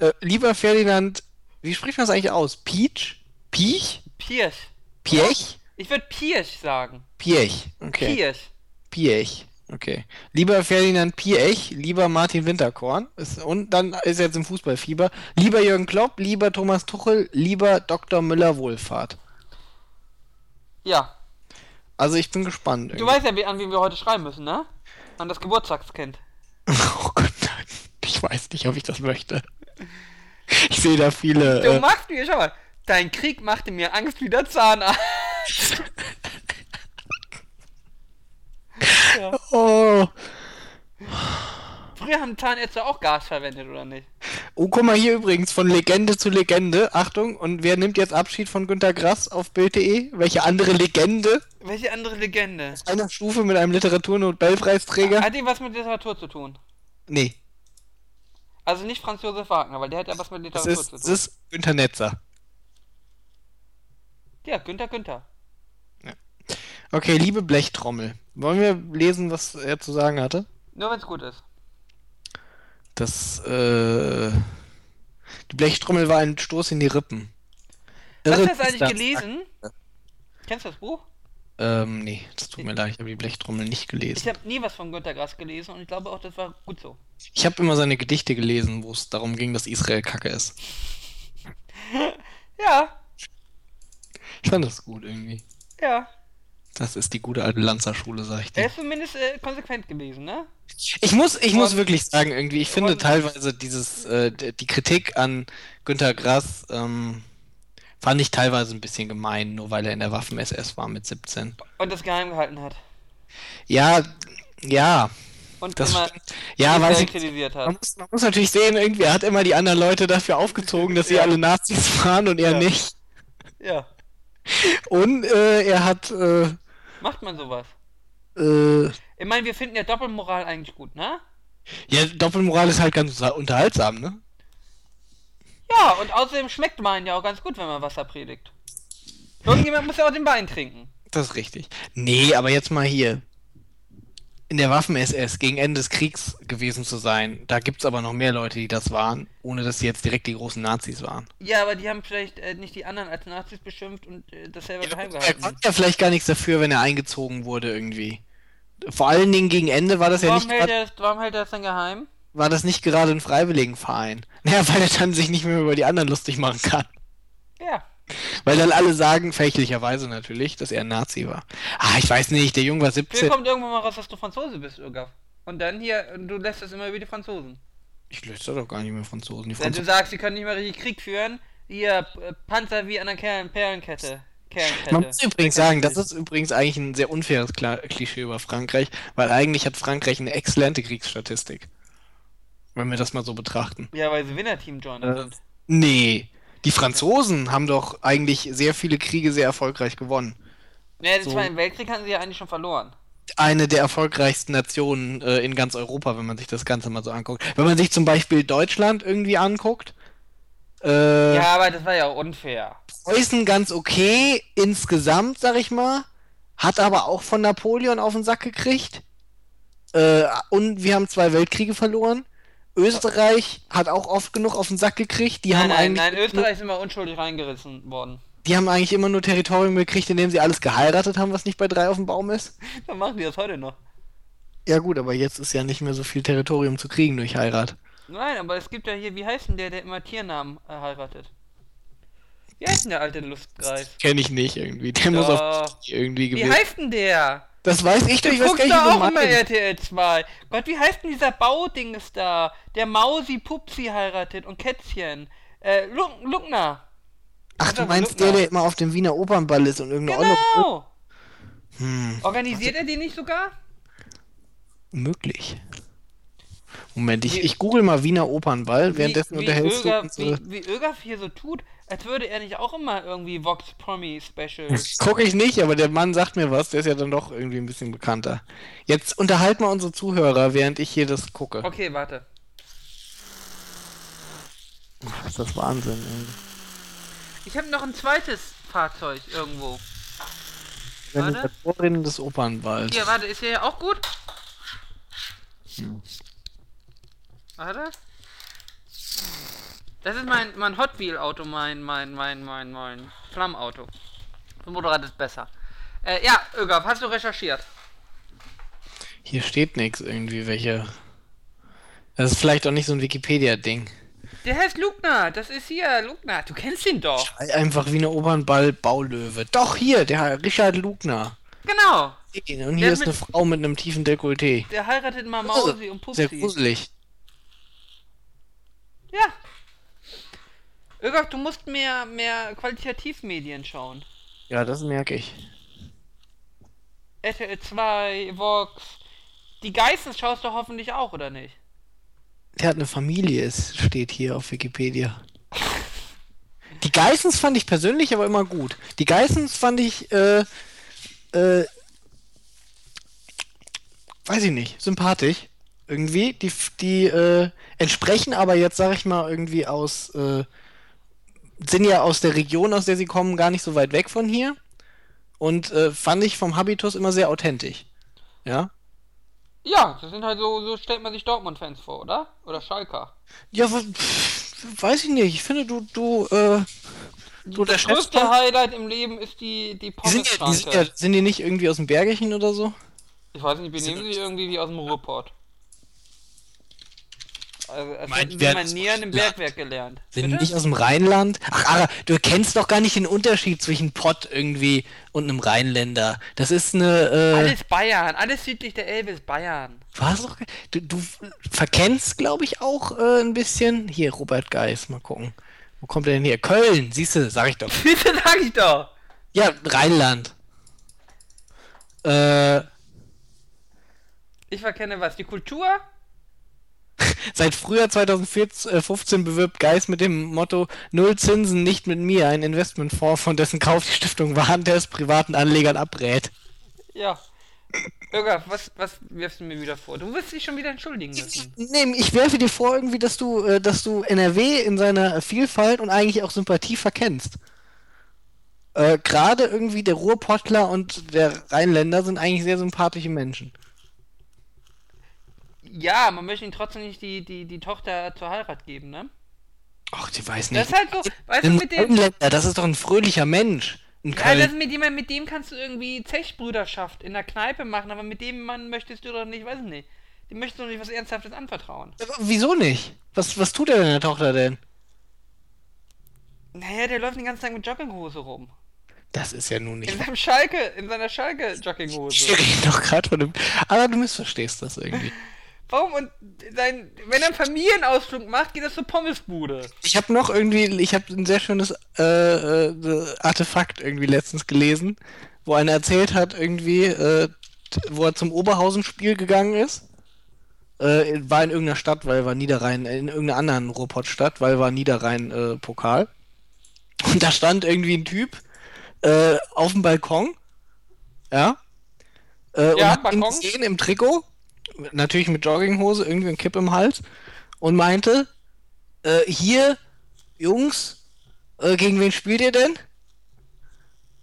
Äh, lieber Ferdinand, wie spricht man das eigentlich aus? Peach? Piech? Pirsch. Piech? Ich würde Pirsch sagen. Piech. Okay. Pirsch. Piech. Okay. Lieber Ferdinand Piech, lieber Martin Winterkorn. Ist, und dann ist er jetzt im Fußballfieber. Lieber Jürgen Klopp, lieber Thomas Tuchel, lieber Dr. Müller Wohlfahrt. Ja. Also ich bin gespannt. Du irgendwie. weißt ja, an wen wir heute schreiben müssen, ne? An das Geburtstagskind. Oh Gott, nein. Ich weiß nicht, ob ich das möchte. Ich sehe da viele. Du Äh, machst mir, schau mal. Dein Krieg machte mir Angst wie der Zahnarzt. ja. oh. Früher haben Zahnärzte auch Gas verwendet, oder nicht? oh, guck mal hier übrigens von Legende zu Legende. Achtung, und wer nimmt jetzt Abschied von Günter Grass auf Bild.de? Welche andere Legende? Welche andere Legende? Einer Stufe mit einem Literaturnobelpreisträger? Hat die was mit Literatur zu tun? Nee, Also nicht Franz Josef Wagner, weil der hat ja was mit das Literatur ist, zu das tun. ist Günter Netzer. Ja, Günther Günther. Okay, liebe Blechtrommel. Wollen wir lesen, was er zu sagen hatte? Nur wenn es gut ist. Das, äh, die Blechtrommel war ein Stoß in die Rippen. Hast du Irre das eigentlich das- gelesen? Kennst du das Buch? Ähm, nee, das tut mir leid, ich habe die Blechtrommel nicht Ich gelesen. habe nie was von Günter Grass gelesen und ich glaube auch, das war gut so. Ich habe immer seine Gedichte gelesen, wo es darum ging, dass Israel kacke ist. Ja, Ich fand das gut irgendwie. ja. Das ist die gute alte Lanzerschule, sag ich Er dir. ist zumindest äh, konsequent gewesen, ne? Ich muss, ich muss wirklich sagen, irgendwie, ich finde teilweise dieses, äh, die Kritik an Günter Grass, ähm, fand ich teilweise ein bisschen gemein, nur weil er in der Waffen-SS war mit 17. Und das geheim gehalten hat. Ja, ja, Und das immer. Ja, weiß ich. kritisiert Man hat. muss, man muss natürlich sehen, irgendwie, er hat immer die anderen Leute dafür aufgezogen, dass sie Ja. alle Nazis waren und er Ja. nicht. Ja. Und äh, er hat, äh, Macht man sowas? äh, Ich meine, wir finden ja Doppelmoral eigentlich gut, ne? ja, Doppelmoral ist halt ganz unterhaltsam, ne? Ja, und außerdem schmeckt Wein ja auch ganz gut, wenn man Wasser predigt. Irgendjemand muss ja auch den Wein trinken. Das ist richtig. Nee, aber jetzt mal hier. In der Waffen-SS gegen Ende des Kriegs gewesen zu sein, da gibt's aber noch mehr Leute, die das waren, ohne dass sie jetzt direkt die großen Nazis waren. Ja, aber die haben vielleicht äh, nicht die anderen als Nazis beschimpft und äh, das selber geheim Er gehalten. konnte ja vielleicht gar nichts dafür, wenn er eingezogen wurde irgendwie. Vor allen Dingen gegen Ende war das ja Warum nicht hält, grad, er warum hält er das dann geheim? war das nicht gerade ein Freiwilligenverein. Naja, weil er dann sich nicht mehr über die anderen lustig machen kann. Ja. Weil dann alle sagen, fälschlicherweise natürlich, dass er ein Nazi war. Ah, ich weiß nicht, der Junge war Vielleicht 17. kommt irgendwann mal raus, dass du Franzose bist, Irgaf. Und dann hier, du lässt das immer über die Franzosen. Ich löse doch gar nicht mehr Franzosen. Die Wenn du Franzosen sagst, sie können nicht mehr richtig Krieg führen, hier, äh, Panzer wie an der Kerlen Perlenkette. Kerlenkette. Man muss übrigens sagen, das ist übrigens eigentlich ein sehr unfaires Kla Klischee über Frankreich, weil eigentlich hat Frankreich eine exzellente Kriegsstatistik. Wenn wir das mal so betrachten. Ja, weil sie Winnerteam Joiner Äh, sind. Nee, die Franzosen haben doch eigentlich sehr viele Kriege sehr erfolgreich gewonnen. Ja, den so- Zweiten Weltkrieg hatten sie ja eigentlich schon verloren. Eine der erfolgreichsten Nationen äh, in ganz Europa, wenn man sich das Ganze mal so anguckt. Wenn man sich zum Beispiel Deutschland irgendwie anguckt, äh, Ja, aber das war ja unfair. Preußen ganz okay insgesamt, sag ich mal. Hat aber auch von Napoleon auf den Sack gekriegt. Äh, und wir haben zwei Weltkriege verloren. Österreich hat auch oft genug auf den Sack gekriegt. Die Nein, haben nein, eigentlich nein, Österreich sind wir unschuldig reingerissen worden. die haben eigentlich immer nur Territorium gekriegt, indem sie alles geheiratet haben, was nicht bei drei auf dem Baum ist. Dann machen die das heute noch. Ja gut, aber jetzt ist ja nicht mehr so viel Territorium zu kriegen durch Heirat. Nein, aber es gibt ja hier, wie heißt denn der, der immer Tiernamen äh, heiratet? Wie heißt denn der alte Lustgreis? Kenne ich nicht irgendwie. Der muss auf Doch. irgendwie Wie gewesen. heißt denn der? Das weiß ich doch, ich weiß gar nicht, wie auch immer. RTL 2. Gott, wie heißt denn dieser Baudings da? Der Mausi Pupsi heiratet und Kätzchen. Äh, Lu Luckner. Ach, du meinst Luckner. der, der immer auf dem Wiener Opernball ist und irgendeine Olle. Genau. Hm, Organisiert er die nicht sogar? möglich. Moment, ich, Wie- ich google mal Wiener Opernball, währenddessen wie, unterhältst Öger, du wie, wie Ögaf hier so tut, als würde er nicht auch immer irgendwie Vox Promi Special. Guck ich nicht, aber der Mann sagt mir was, der ist ja dann doch irgendwie ein bisschen bekannter. Jetzt unterhalt mal unsere Zuhörer, während ich hier das gucke. Okay, warte. Das ist das Wahnsinn. ey. Ich habe noch ein zweites Fahrzeug irgendwo. Wenn Warte. das Vorrennen des Opernballs. Hier, warte, ist hier auch gut? Warte. Das ist mein, mein Hot Wheel Auto, mein, mein, mein, mein, mein Flammauto. Das Motorrad ist besser. Äh, ja, Ögaf, hast du recherchiert? Hier steht nichts irgendwie, welche. Das ist vielleicht auch nicht so ein Wikipedia-Ding. Der heißt Lugner, das ist hier, Lugner. Du kennst ihn doch. Einfach Wiener Opernball Baulöwe. Doch, hier, der Herr Richard Lugner. Genau. Und Der hier ist mit- eine Frau mit einem tiefen Dekolleté. Der heiratet mal Mausi und Sehr Pupsi. gruselig. Ja. Ögaf, du musst mehr, mehr Qualitativmedien schauen. Ja, das merke ich. RTL 2, Vox. Die Geissens schaust du hoffentlich auch, oder nicht? Der hat eine Familie, es steht hier auf Wikipedia. Die Geissens fand ich persönlich aber immer gut. Die Geissens fand ich, äh, äh, weiß ich nicht, sympathisch. Irgendwie. Die, die, äh, entsprechen aber jetzt, sag ich mal, irgendwie aus, äh, sind ja aus der Region, aus der sie kommen, gar nicht so weit weg von hier. Und äh, fand ich vom Habitus immer sehr authentisch. Ja? Ja, das sind halt so, so stellt man sich Dortmund-Fans vor, oder? Oder Schalker. Ja, pff, weiß ich nicht. Ich finde, du, du, äh, du das der größte. Highlight im Leben ist die, die Die sind, ja, die sind, ja, sind die nicht irgendwie aus dem Bergischen oder so? Ich weiß nicht, benehmen sie irgendwie wie aus dem Ruhrpott. Also, sie mal das näher im? Bergwerk gelernt. Sind Bitte? nicht aus dem Rheinland? Ach, Ara, du kennst doch gar nicht den Unterschied zwischen Pott irgendwie und einem Rheinländer. Das ist eine, äh, Alles Bayern, alles südlich der Elbe ist Bayern. was doch, du, du verkennst, glaube ich, auch äh, ein bisschen. Hier, Robert Geis, mal gucken. Wo kommt er denn her? Köln, siehst du, sag ich doch. Bitte sag ich doch. Ja, Rheinland. Äh, Ich verkenne was, die Kultur? Seit Frühjahr 2015 bewirbt Geis mit dem Motto Null Zinsen, nicht mit mir, ein Investmentfonds, von dessen Kauf die Stiftung Warentest privaten Anlegern abrät. Ja. Irga, was, was wirfst du mir wieder vor? Du wirst dich schon wieder entschuldigen müssen. Nee, ich werfe dir vor, irgendwie, dass du, äh, dass du NRW in seiner Vielfalt und eigentlich auch Sympathie verkennst. Äh, Gerade irgendwie der Ruhrpottler und der Rheinländer sind eigentlich sehr sympathische Menschen. Ja, man möchte ihm trotzdem nicht die, die, die Tochter zur Heirat geben, ne? Ach, die weiß Das nicht. ist halt so, weißt du, mit dem. Das ist doch ein fröhlicher Mensch. In Ja, Köln. das mit dem, mit dem kannst du irgendwie Zechbrüderschaft in der Kneipe machen, aber mit dem Mann möchtest du doch nicht, weiß ich nicht. Dem möchtest du doch nicht was Ernsthaftes anvertrauen. Aber Wieso nicht? Was, was tut er deiner Tochter denn? Naja, der läuft den ganzen Tag mit Jogginghose rum. Das ist ja nun In nicht. seinem Schalke, in seiner Schalke-Jogginghose. reden doch gerade von dem. Aber du missverstehst das irgendwie. Warum? Und sein, wenn er einen Familienausflug macht, geht das zur Pommesbude. Ich habe noch irgendwie, ich habe ein sehr schönes äh, äh, Artefakt irgendwie letztens gelesen, wo einer erzählt hat irgendwie, äh, wo er zum Oberhausen-Spiel gegangen ist. Äh, war in irgendeiner Stadt, weil war Niederrhein, in irgendeiner anderen Ruhrpottstadt, weil war Niederrhein äh, Pokal. Und da stand irgendwie ein Typ äh, auf dem Balkon, ja, äh, und Ja, hat ihn Balkon. gesehen im Trikot, natürlich mit Jogginghose, irgendwie ein Kipp im Hals und meinte, äh, hier, Jungs, äh, gegen wen spielt ihr denn?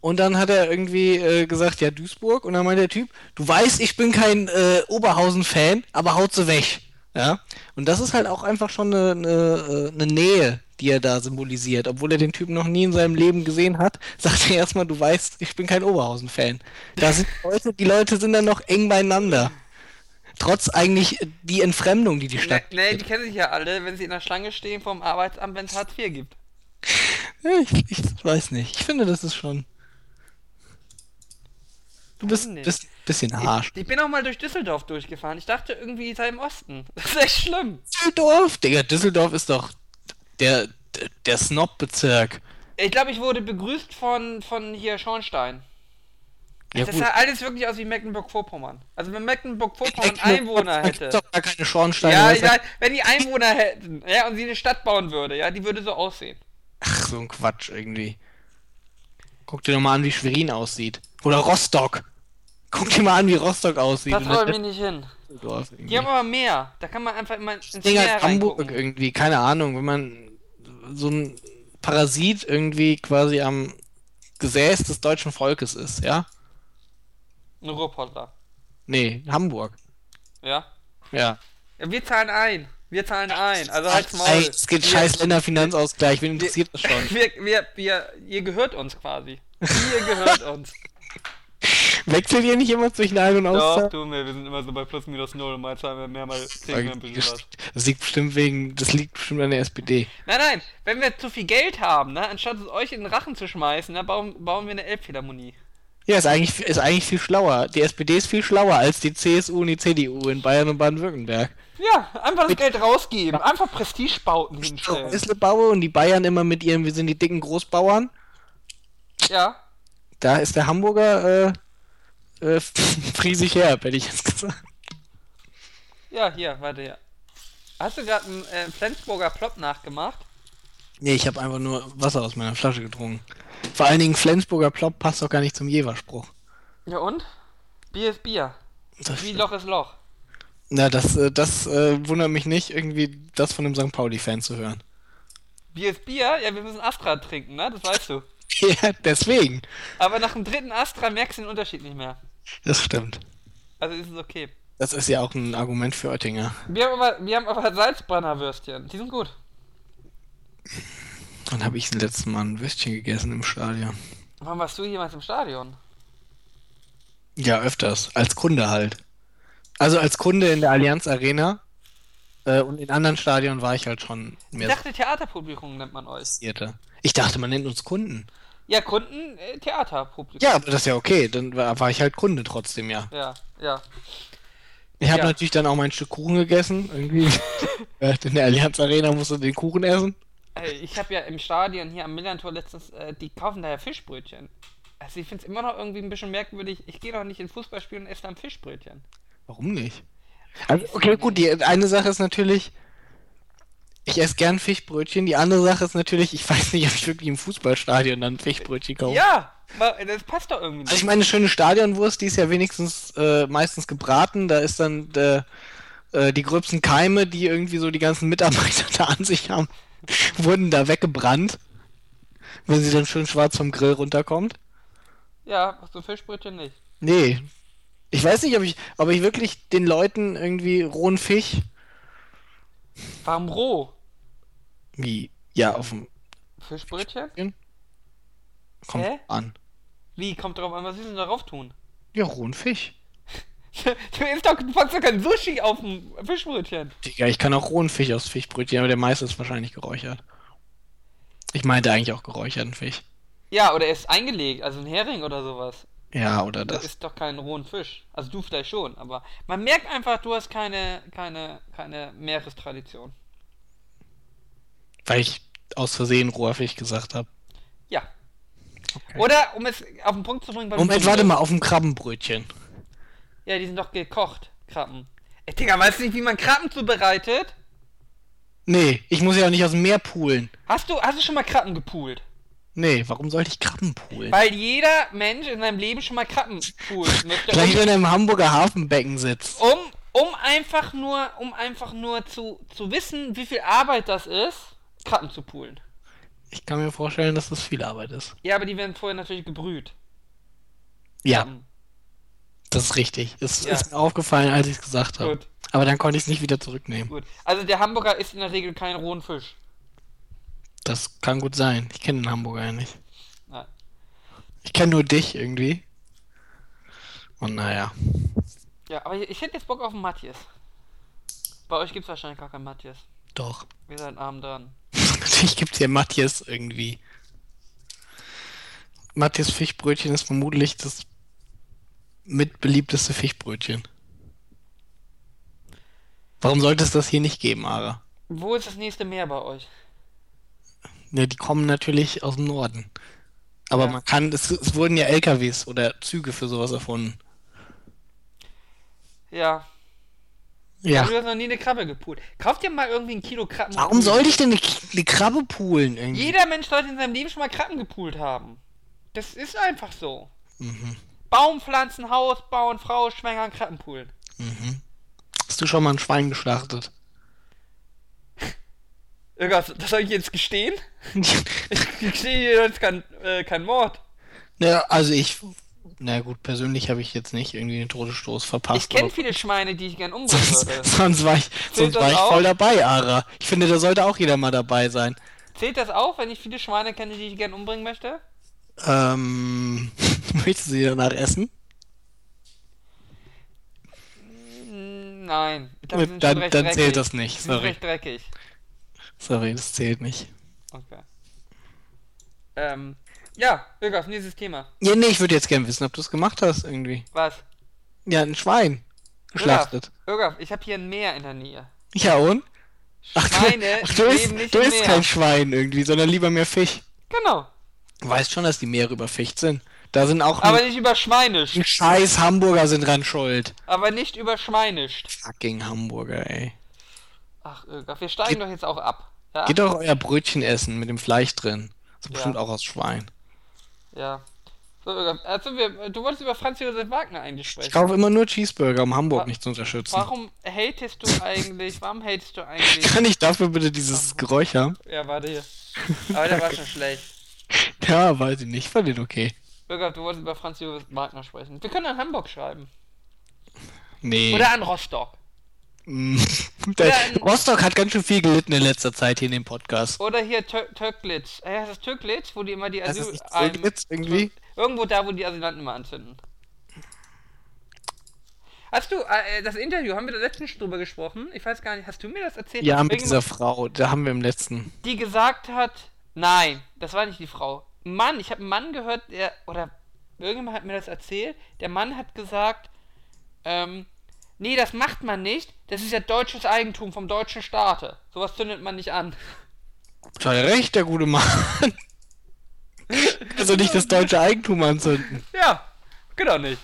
Und dann hat er irgendwie äh, gesagt, ja, Duisburg. Und dann meinte der Typ, du weißt, ich bin kein äh, Oberhausen-Fan, aber haut sie weg. Ja. Und das ist halt auch einfach schon eine, eine, äh, eine Nähe, die er da symbolisiert. Obwohl er den Typen noch nie in seinem Leben gesehen hat, sagt er erstmal, du weißt, ich bin kein Oberhausen-Fan. Da sind Leute, die Leute sind dann noch eng beieinander. Trotz eigentlich die Entfremdung, die die Stadt. nee, die kennen sich ja alle, wenn sie in der Schlange stehen vom Arbeitsamt, wenn es Hartz IV gibt. Ich, ich weiß nicht. Ich finde, das ist schon. Du bist, ein bisschen harsch. Ich, ich bin auch mal durch Düsseldorf durchgefahren. Ich dachte irgendwie, ich sei im Osten. Das ist echt schlimm. Düsseldorf? Digga, Düsseldorf ist doch der, der, der Snob-Bezirk. Ich glaube, ich wurde begrüßt von, von hier Schornstein. Ja, das gut. sah alles wirklich aus wie Mecklenburg-Vorpommern. Also wenn Mecklenburg-Vorpommern Einwohner Da gibt's hätte. doch gar keine Schornsteine. Ja, ja, wenn die Einwohner hätten, ja, und sie eine Stadt bauen würde, ja, die würde so aussehen. Ach, so ein Quatsch irgendwie. Guck dir doch mal an, wie Schwerin aussieht. Oder Rostock. Guck dir mal an, wie Rostock aussieht. Da Und traue dann ich mich nicht hin. Irgendwie. Die haben aber mehr. Da kann man einfach immer ins Ding Meer Hamburg irgendwie, keine Ahnung, wenn man so ein Parasit irgendwie quasi am Gesäß des deutschen Volkes ist, ja? Ein Ruhrpottler. Nee, Hamburg. Ja? Ja. ja? Wir zahlen ein. Wir zahlen ein. Also halt's Maul. Ey, es geht scheiß Länderfinanzausgleich, wen interessiert das schon? Wir, wir, wir, ihr gehört uns quasi. Ihr gehört uns. Wechselt ihr nicht immer zwischen Ein- und Doch, Auszahlen? du, wir wir sind immer so bei plus minus null und mal zahlen wir mehr, mal kriegen wir ein bisschen was. Das liegt bestimmt wegen, das liegt bestimmt an der SPD. Nein, nein, wenn wir zu viel Geld haben, ne, anstatt es euch in den Rachen zu schmeißen, ne, bauen, bauen wir eine Elbphilharmonie. Ja, ist eigentlich, ist eigentlich viel schlauer. Die SPD ist viel schlauer als die CSU und die CDU in Bayern und Baden-Württemberg. Ja, einfach das Geld rausgeben, einfach Prestigebauten hinstellen. Häusle baue und die Bayern immer mit ihren, wir sind die dicken Großbauern. Ja, Da ist der Hamburger äh, äh, friesig herb, hätte ich jetzt gesagt. ja, hier, warte, ja. Hast du gerade einen äh, Flensburger Plop nachgemacht? Nee, ich habe einfach nur Wasser aus meiner Flasche getrunken. Vor allen Dingen Flensburger Plop passt doch gar nicht zum Jever-Spruch. Ja und? Bier ist Bier. Das, Wie Loch ist Loch. na, das, äh, das äh, wundert mich nicht, irgendwie das von einem St. Pauli-Fan zu hören. Bier ist Bier? Ja, wir müssen Astra trinken, ne? Das weißt du. Ja, deswegen. Aber nach dem dritten Astra merkst du den Unterschied nicht mehr. Das stimmt. Also ist es okay. Das ist ja auch ein Argument für Oettinger. Wir haben aber, wir haben aber Salzbrennerwürstchen. Die sind gut. Wann habe ich das letzte Mal ein Würstchen gegessen im Stadion? Wann warst du jemals im Stadion? Ja, öfters. Als Kunde halt. Also als Kunde in der Allianz Arena. Äh, und in anderen Stadien war ich halt schon Ich mehr dachte, Theaterpublikum nennt man euch. Ich dachte, man nennt uns Kunden. Ja, Kunden, äh, Theaterpublikum. Ja, aber das ist ja okay. Dann war, war ich halt Kunde trotzdem, ja. Ja, ja. Ich habe Ja. natürlich dann auch mein Stück Kuchen gegessen. Irgendwie. In der Allianz Arena musst du den Kuchen essen. Ich habe ja im Stadion hier am Millantor letztens, äh, die kaufen da ja Fischbrötchen. Also ich finde es immer noch irgendwie ein bisschen merkwürdig. Ich gehe doch nicht in Fußballspiel und esse dann Fischbrötchen. Warum nicht? Also, okay, gut, die eine Sache ist natürlich, ich esse gern Fischbrötchen. Die andere Sache ist natürlich, ich weiß nicht, ob ich wirklich im Fußballstadion dann Fischbrötchen kaufe. Ja, das passt doch irgendwie Also ich nicht. meine, eine schöne Stadionwurst, die ist ja wenigstens äh, meistens gebraten. Da ist dann der, äh, die gröbsten Keime, die irgendwie so die ganzen Mitarbeiter da an sich haben, wurden da weggebrannt. Wenn sie dann schön schwarz vom Grill runterkommt. Ja, so Fischbrötchen nicht. Nee. Ich weiß nicht, ob ich, ob ich wirklich den Leuten irgendwie rohen Fisch, Warum roh? wie, ja, auf dem, Fischbrötchen? kommt Hä? an. Wie, kommt drauf an, was sie denn darauf tun? Ja, rohen Fisch. Du isst doch, du packst doch kein Sushi auf dem Fischbrötchen. Digga, ich kann auch rohen Fisch aus Fischbrötchen, aber der meiste ist wahrscheinlich geräuchert. Ich meinte eigentlich auch geräucherten Fisch. Ja, oder er ist eingelegt, also ein Hering oder sowas. Ja, oder Das das. ist doch kein rohen Fisch. Also du vielleicht schon, aber man merkt einfach, du hast keine, keine, keine Meerestradition. Weil ich aus Versehen roher Fisch gesagt habe. Ja. Okay. Oder, um es auf den Punkt zu bringen, Moment, warte mal, auf dem Krabbenbrötchen. Ja, die sind doch gekocht, Krabben. Ey, Digga, weißt du nicht, wie man Krabben zubereitet? Nee, ich muss ja auch nicht aus dem Meer poolen. Hast du, hast du schon mal Krabben gepoolt? Nee, warum sollte ich Krabben poolen? Weil jeder Mensch in seinem Leben schon mal Krabben poolen möchte. Gleich, Um, wenn er im Hamburger Hafenbecken sitzt. um, um einfach nur, um einfach nur zu, zu wissen, wie viel Arbeit das ist, Krabben zu poolen. Ich kann mir vorstellen, dass das viel Arbeit ist. Ja, aber die werden vorher natürlich gebrüht. Ja, Krabben. Das ist richtig. Es Ja. ist mir aufgefallen, als ich es gesagt habe. Gut. Aber dann konnte ich es nicht wieder zurücknehmen. Gut. Also der Hamburger isst in der Regel keinen rohen Fisch. Das kann gut sein. Ich kenne den Hamburger ja nicht. Nein. Ich kenne nur dich irgendwie. Und naja. Ja, aber ich, ich hätte jetzt Bock auf einen Matthias. Bei euch gibt es wahrscheinlich gar keinen Matthias. Doch. Wir sind arm dran. Natürlich gibt es hier Matthias irgendwie. Matthias Fischbrötchen ist vermutlich das mitbeliebteste Fischbrötchen. Warum sollte es das hier nicht geben, Ara? Wo ist das nächste Meer bei euch? Ne, die kommen natürlich aus dem Norden. Aber Ja. man kann, es, es wurden ja LKWs oder Züge für sowas erfunden. Ja. Ja. Du hast noch nie eine Krabbe gepoolt. Kauft dir mal irgendwie ein Kilo Krabben. Warum sollte ich denn eine, eine Krabbe poolen irgendwie? Jeder Mensch sollte in seinem Leben schon mal Krabben gepoolt haben. Das ist einfach so. Mhm, Baum pflanzen, Haus bauen, Frau schwängern, Krabben poolen. mhm. Hast du schon mal ein Schwein geschlachtet? Irgendwas, das soll ich jetzt gestehen? Ich gestehe jetzt kein, äh, kein Mord. ja, also ich, na gut, persönlich habe ich jetzt nicht irgendwie den Todesstoß verpasst. Ich kenne viele Schweine, die ich gern umbringen würde. sonst war ich, sonst war ich auch? voll dabei, Ara. Ich finde, da sollte auch jeder mal dabei sein. Zählt das auch, wenn ich viele Schweine kenne, die ich gern umbringen möchte? Ähm, möchtest du sie danach essen? Nein. Ich glaub, die sind schon dann dann dreckig. zählt das nicht. Sorry. recht dreckig. Sorry, das zählt nicht. Okay. Ähm, ja, Irgaf, nächstes Thema. Ja, nee, ich würde jetzt gerne wissen, ob du es gemacht hast irgendwie. Was? Ja, ein Schwein geschlachtet. Irgaf, ich habe hier ein Meer in der Nähe. Ja, und? Ach, du, Schweine ach, du isst, du isst kein Schwein irgendwie, sondern lieber mehr Fisch. Genau. Weißt schon, dass die Meere überficht sind. Da sind auch Aber nicht über Schweinisch. ein scheiß Hamburger sind dran schuld. Aber nicht über Schweinisch. Fucking Hamburger, ey. Ach, Irgaf, wir steigen doch jetzt auch ab. Ja? Geht doch euer Brötchen essen mit dem Fleisch drin. Das ist Ja. bestimmt auch aus Schwein. Ja. So, also wir, du wolltest über Franz Josef Wagner eigentlich Ich sprechen. kaufe immer nur Cheeseburger, um Hamburg Wa- nicht zu unterstützen. Warum hatest du eigentlich, warum hatest du eigentlich... Kann ich dafür bitte dieses Geräusch haben? Ja, warte hier. Aber der war schon schlecht. Ja, weiß ich nicht. Fand den okay. Irgaf, du wolltest über Franz Josef Wagner sprechen. Wir können an Hamburg schreiben. Nee. Oder an Rostock. Rostock hat ganz schön viel gelitten in letzter Zeit hier in dem Podcast. Oder hier Tö Töcklitz. Äh, heißt das Töcklitz, wo die immer die Asyl... Zöglitz irgendwie? Irgendwo da, wo die Asylanten immer anzünden. Hast du äh, das Interview, haben wir da letztens drüber gesprochen? Ich weiß gar nicht, hast du mir das erzählt? Ja, mit dieser Frau. Da haben wir im letzten. die gesagt hat, nein, das war nicht die Frau. Mann, ich habe einen Mann gehört, der, oder irgendjemand hat mir das erzählt, der Mann hat gesagt, ähm, nee, das macht man nicht, das ist ja deutsches Eigentum vom deutschen Staate. Sowas zündet man nicht an. Hat er recht, der gute Mann. also nicht das deutsche Eigentum anzünden. Ja, genau nicht.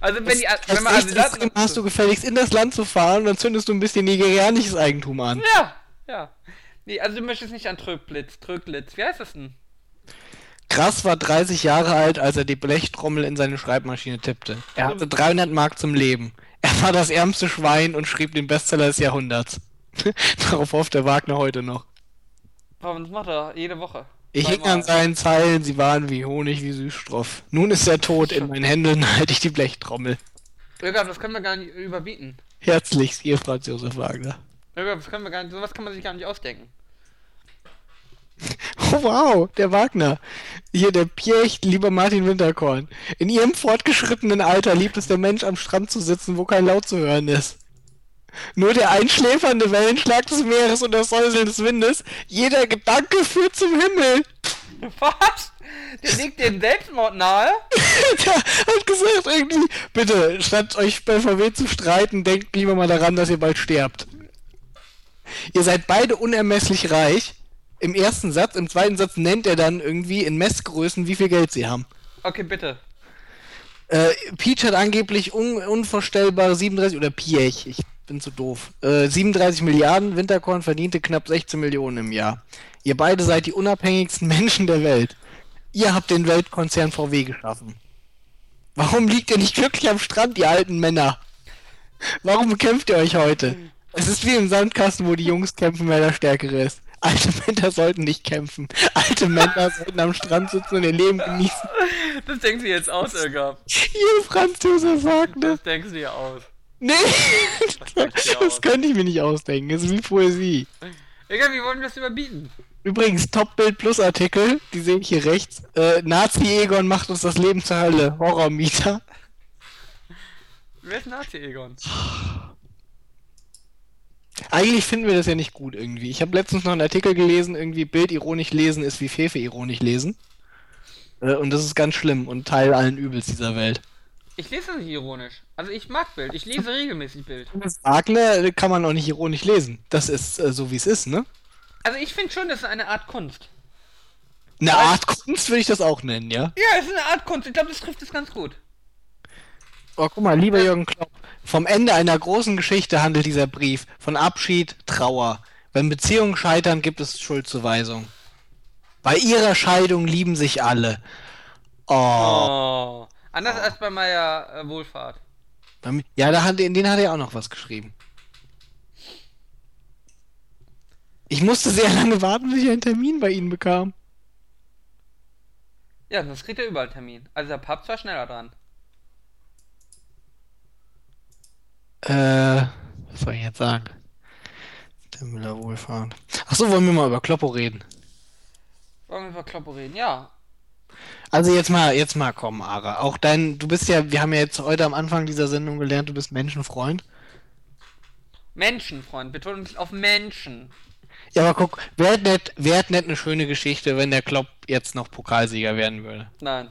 Also wenn, die, Das, wenn man. Recht hast du gefälligst in das Land zu fahren dann zündest du ein bisschen nigerianisches Eigentum an. Ja, ja. Nee, also du möchtest nicht an Tröglitz, Tröglitz, wie heißt das denn? Krass war 30 Jahre alt, als er die Blechtrommel in seine Schreibmaschine tippte. Er hatte 300 Mark zum Leben. Er war das ärmste Schwein und schrieb den Bestseller des Jahrhunderts. Darauf hofft der Wagner heute noch. Warum das macht er jede Woche? Ich hing an seinen Zeilen, sie waren wie Honig, wie Süßstoff. Nun ist er tot, in meinen Händen halte ich die Blechtrommel. Irgab, das können wir gar nicht überbieten. Herzlichst, ihr Franz Josef Wagner. Irgab, das können wir gar nicht, sowas kann man sich gar nicht ausdenken. Oh wow, der Wagner. Hier der Piecht, lieber Martin Winterkorn. In ihrem fortgeschrittenen Alter liebt es der Mensch am Strand zu sitzen, wo kein Laut zu hören ist. Nur der einschläfernde Wellenschlag des Meeres und das Säuseln des Windes, jeder Gedanke führt zum Himmel. Was? Der legt dem Selbstmord nahe? Der hat gesagt irgendwie, bitte, statt euch bei VW zu streiten, denkt lieber mal daran, dass ihr bald sterbt. Ihr seid beide unermesslich reich. Im ersten Satz, im zweiten Satz nennt er dann irgendwie in Messgrößen, wie viel Geld sie haben. Okay, bitte. Äh, Peach hat angeblich un unvorstellbare 37, oder Piech, ich bin zu doof, äh, 37 Milliarden, Winterkorn verdiente knapp 16 Millionen im Jahr. Ihr beide seid die unabhängigsten Menschen der Welt. Ihr habt den Weltkonzern VW geschaffen. Warum liegt ihr nicht glücklich am Strand, ihr alten Männer? Warum bekämpft ihr euch heute? Es ist wie im Sandkasten, wo die Jungs kämpfen, wer der Stärkere ist. Alte Männer sollten nicht kämpfen. Alte Männer sollten am Strand sitzen und ihr Leben genießen. Das denkst du jetzt aus, Irgab. Ihr Franz Josef Wagner. Das denkst du dir aus. Nee, das aus? könnte ich mir nicht ausdenken. Das ist wie Poesie. Irgab, wie wollen wir das überbieten? Übrigens, Top-Bild Plus Artikel, die sehe ich hier rechts. Äh, Nazi-Egon macht uns das Leben zur Hölle. Horrormieter. Wer ist Nazi, Egon? Eigentlich finden wir das ja nicht gut irgendwie. Ich habe letztens noch einen Artikel gelesen, irgendwie Bild ironisch lesen ist wie Fefe ironisch lesen. Äh, und das ist ganz schlimm und Teil allen Übels dieser Welt. Ich lese das nicht ironisch. Also ich mag Bild. Ich lese regelmäßig Bild. Wagner äh, kann man auch nicht ironisch lesen. Das ist äh, so wie es ist, ne? Also ich finde schon, das ist eine Art Kunst. Eine Art Kunst würde ich das auch nennen, ja? Ja, es ist eine Art Kunst. Ich glaube, das trifft es ganz gut. Oh, guck mal, lieber Jürgen Klopp, vom Ende einer großen Geschichte handelt dieser Brief. Von Abschied, Trauer. Wenn Beziehungen scheitern, gibt es Schuldzuweisung. Bei ihrer Scheidung lieben sich alle. Oh. Oh. Anders als bei meiner äh, Wohlfahrt. Ja, da hat, in den hat er auch noch was geschrieben. Ich musste sehr lange warten, bis ich einen Termin bei Ihnen bekam. Ja, sonst kriegt er überall Termin. Also der Papst war schneller dran. Äh, was soll ich jetzt sagen? Der Müller Wohlfahrt. Achso, wollen wir mal über Kloppo reden? Wollen wir über Kloppo reden? Ja. Also jetzt mal, jetzt mal komm, Ara. Auch dein, du bist ja, wir haben ja jetzt heute am Anfang dieser Sendung gelernt, du bist Menschenfreund. Menschenfreund. Betonung liegt auf Menschen. Ja, aber guck, wäre nicht, wär nicht eine schöne Geschichte, wenn der Klopp jetzt noch Pokalsieger werden würde. Nein.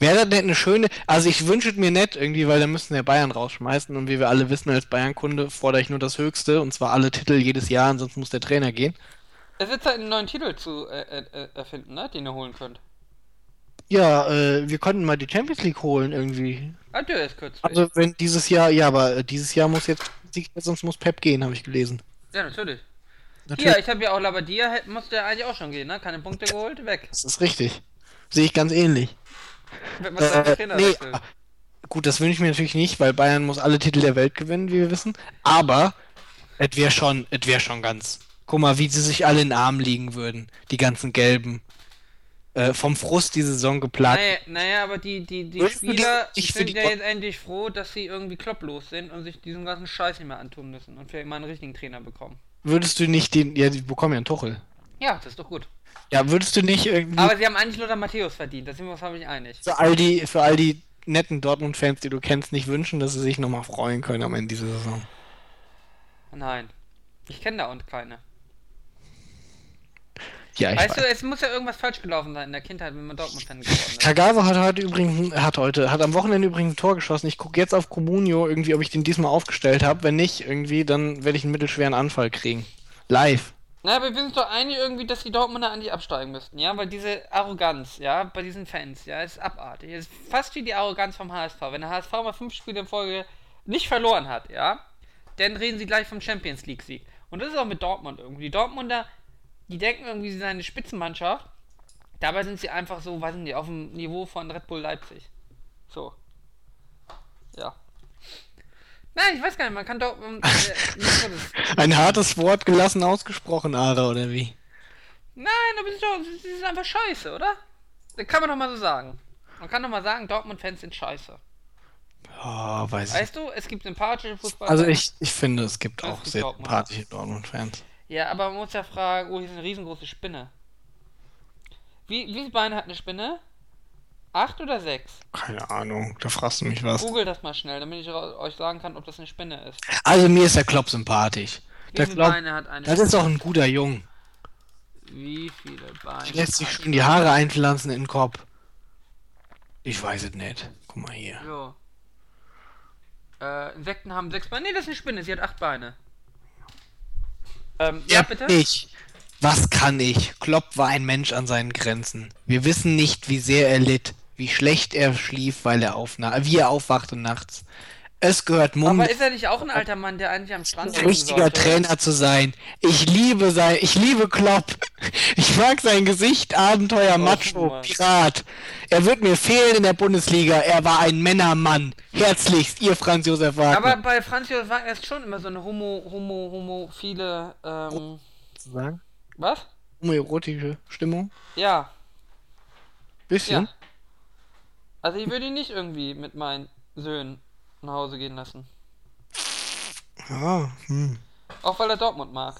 Wäre das nicht eine schöne, also ich wünsche es mir nicht irgendwie, weil dann müssten wir Bayern rausschmeißen und wie wir alle wissen als Bayern-Kunde fordere ich nur das Höchste und zwar alle Titel jedes Jahr, sonst muss der Trainer gehen. Es wird Zeit, einen neuen Titel zu äh, äh, erfinden, ne? Den ihr holen könnt. Ja, äh, wir konnten mal die Champions League holen irgendwie. Ah, der ist kürzlich. Also wenn dieses Jahr, ja, aber äh, dieses Jahr muss jetzt, sonst muss Pep gehen, habe ich gelesen. ja, natürlich. Natürlich, Hier, ich habe ja auch Labadia, musste ja eigentlich auch schon gehen, ne? Keine Punkte geholt, weg. das ist richtig. Sehe ich ganz ähnlich. Wird man seinen Äh, Trainer nee, wechseln. gut, das wünsche ich mir natürlich nicht, weil Bayern muss alle Titel der Welt gewinnen, wie wir wissen. Aber es wäre schon, es wäre schon ganz. Guck mal, wie sie sich alle in den Arm liegen würden, die ganzen Gelben. äh, vom Frust die Saison geplagt. Naja, naja, aber die, die, die Spieler die- ich sind ja jetzt endlich froh, dass sie irgendwie klopplos sind und sich diesen ganzen Scheiß nicht mehr antun müssen und vielleicht mal einen richtigen Trainer bekommen. Würdest du nicht den, ja, die bekommen ja einen Tuchel. Ja, das ist doch gut. Ja, würdest du nicht irgendwie Aber sie haben eigentlich Lothar Matthäus verdient, da sind wir uns, glaube ich, einig. für all die, für all die netten Dortmund-Fans, die du kennst, nicht wünschen, dass sie sich nochmal freuen können am Ende dieser Saison? Nein. Ich kenne da und keine. Ja, ich Weißt weiß. du, es muss ja irgendwas falsch gelaufen sein in der Kindheit, wenn man Dortmund-Fan geworden ist. Kagawa hat heute übrigens, hat heute, hat am Wochenende übrigens ein Tor geschossen. Ich gucke jetzt auf Comunio irgendwie, ob ich den diesmal aufgestellt habe. Wenn nicht, irgendwie, dann werde ich einen mittelschweren Anfall kriegen. Live. Na, aber wir sind doch einig irgendwie, dass die Dortmunder eigentlich absteigen müssten, ja? Weil diese Arroganz, ja, bei diesen Fans, ja, ist abartig. Ist fast wie die Arroganz vom HSV. Wenn der HSV mal fünf Spiele in Folge nicht verloren hat, ja, dann reden sie gleich vom Champions League-Sieg. Und das ist auch mit Dortmund irgendwie. Die Dortmunder, die denken irgendwie, sie seien eine Spitzenmannschaft. Dabei sind sie einfach so, weiß nicht, auf dem Niveau von Red Bull Leipzig. So. Ja. Nein, ich weiß gar nicht, man kann doch. Äh, Ein hartes Wort gelassen ausgesprochen, Ada, oder wie? Nein, aber das ist, doch, das ist einfach scheiße, oder? Das kann man doch mal so sagen. Man kann doch mal sagen, Dortmund-Fans sind scheiße. Oh, weiß ich. Weißt du, es gibt sympathische Fußballer. Also ich, ich finde, es gibt auch sehr Dortmund. sympathische Dortmund-Fans. Ja, aber man muss ja fragen, oh, hier ist eine riesengroße Spinne. Wie, wie viele Beine hat eine Spinne? Acht oder sechs? Keine Ahnung, da fragst du mich was. Google das mal schnell, damit ich euch sagen kann, ob das eine Spinne ist. Also mir ist der Klopp sympathisch. Der Klopp, Beine hat eine das ist doch ein guter Jung. Wie viele Beine? Lässt sich hat schön die Haare einpflanzen in den Kopf. Ich weiß es nicht. Guck mal hier. So. Äh, Insekten haben sechs Beine. Nee, das ist eine Spinne, sie hat acht Beine. Ähm, ja, bitte? Ich. Was kann ich? Klopp war ein Mensch an seinen Grenzen. Wir wissen nicht, wie sehr er litt, wie schlecht er schlief, weil er aufna wie er aufwachte nachts. Es gehört Mund, Aber ist er nicht auch ein alter Mann, der eigentlich am Strand ein liegen richtiger sollte? Trainer zu sein. Ich liebe sein, ich liebe Klopp. Ich mag sein Gesicht, Abenteuer, Macho, Mann. Pirat. Er wird mir fehlen in der Bundesliga. Er war ein Männermann. Herzlichst, ihr Franz Josef Wagner. Aber bei Franz Josef Wagner ist schon immer so eine homo, homo, homophile, ähm, zu sagen? was? Homoerotische Stimmung? Ja, Bisschen? ja. Also ich würde ihn nicht irgendwie mit meinen Söhnen nach Hause gehen lassen. Ah, hm. Auch weil er Dortmund mag.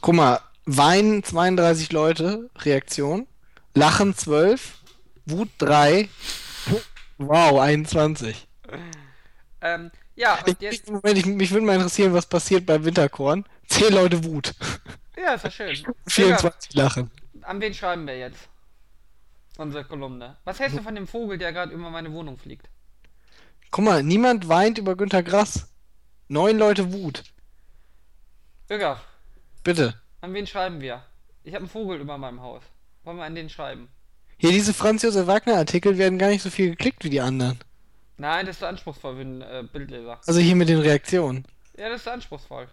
Guck mal, weinen 32 Leute, Reaktion. Lachen 12, Wut 3, wow, 21. Ähm, ja, und Ich, jetzt, ich, Moment, ich, mich würde mal interessieren, was passiert beim Winterkorn. 10 Leute Wut, ja, ist doch schön. 24 Lachen. An wen schreiben wir jetzt? Unsere Kolumne. Was hältst du von dem Vogel, der gerade über meine Wohnung fliegt? Guck mal, niemand weint über Günter Grass. Neun Leute Wut. Irga, Bitte. an wen schreiben wir? Ich habe einen Vogel über meinem Haus. Wollen wir an den schreiben? Hier, diese Franz Josef Wagner Artikel werden gar nicht so viel geklickt wie die anderen. Nein, das ist so anspruchsvoll für einen äh, Bildleser. Also hier mit den Reaktionen. Ja, das ist so anspruchsvoll.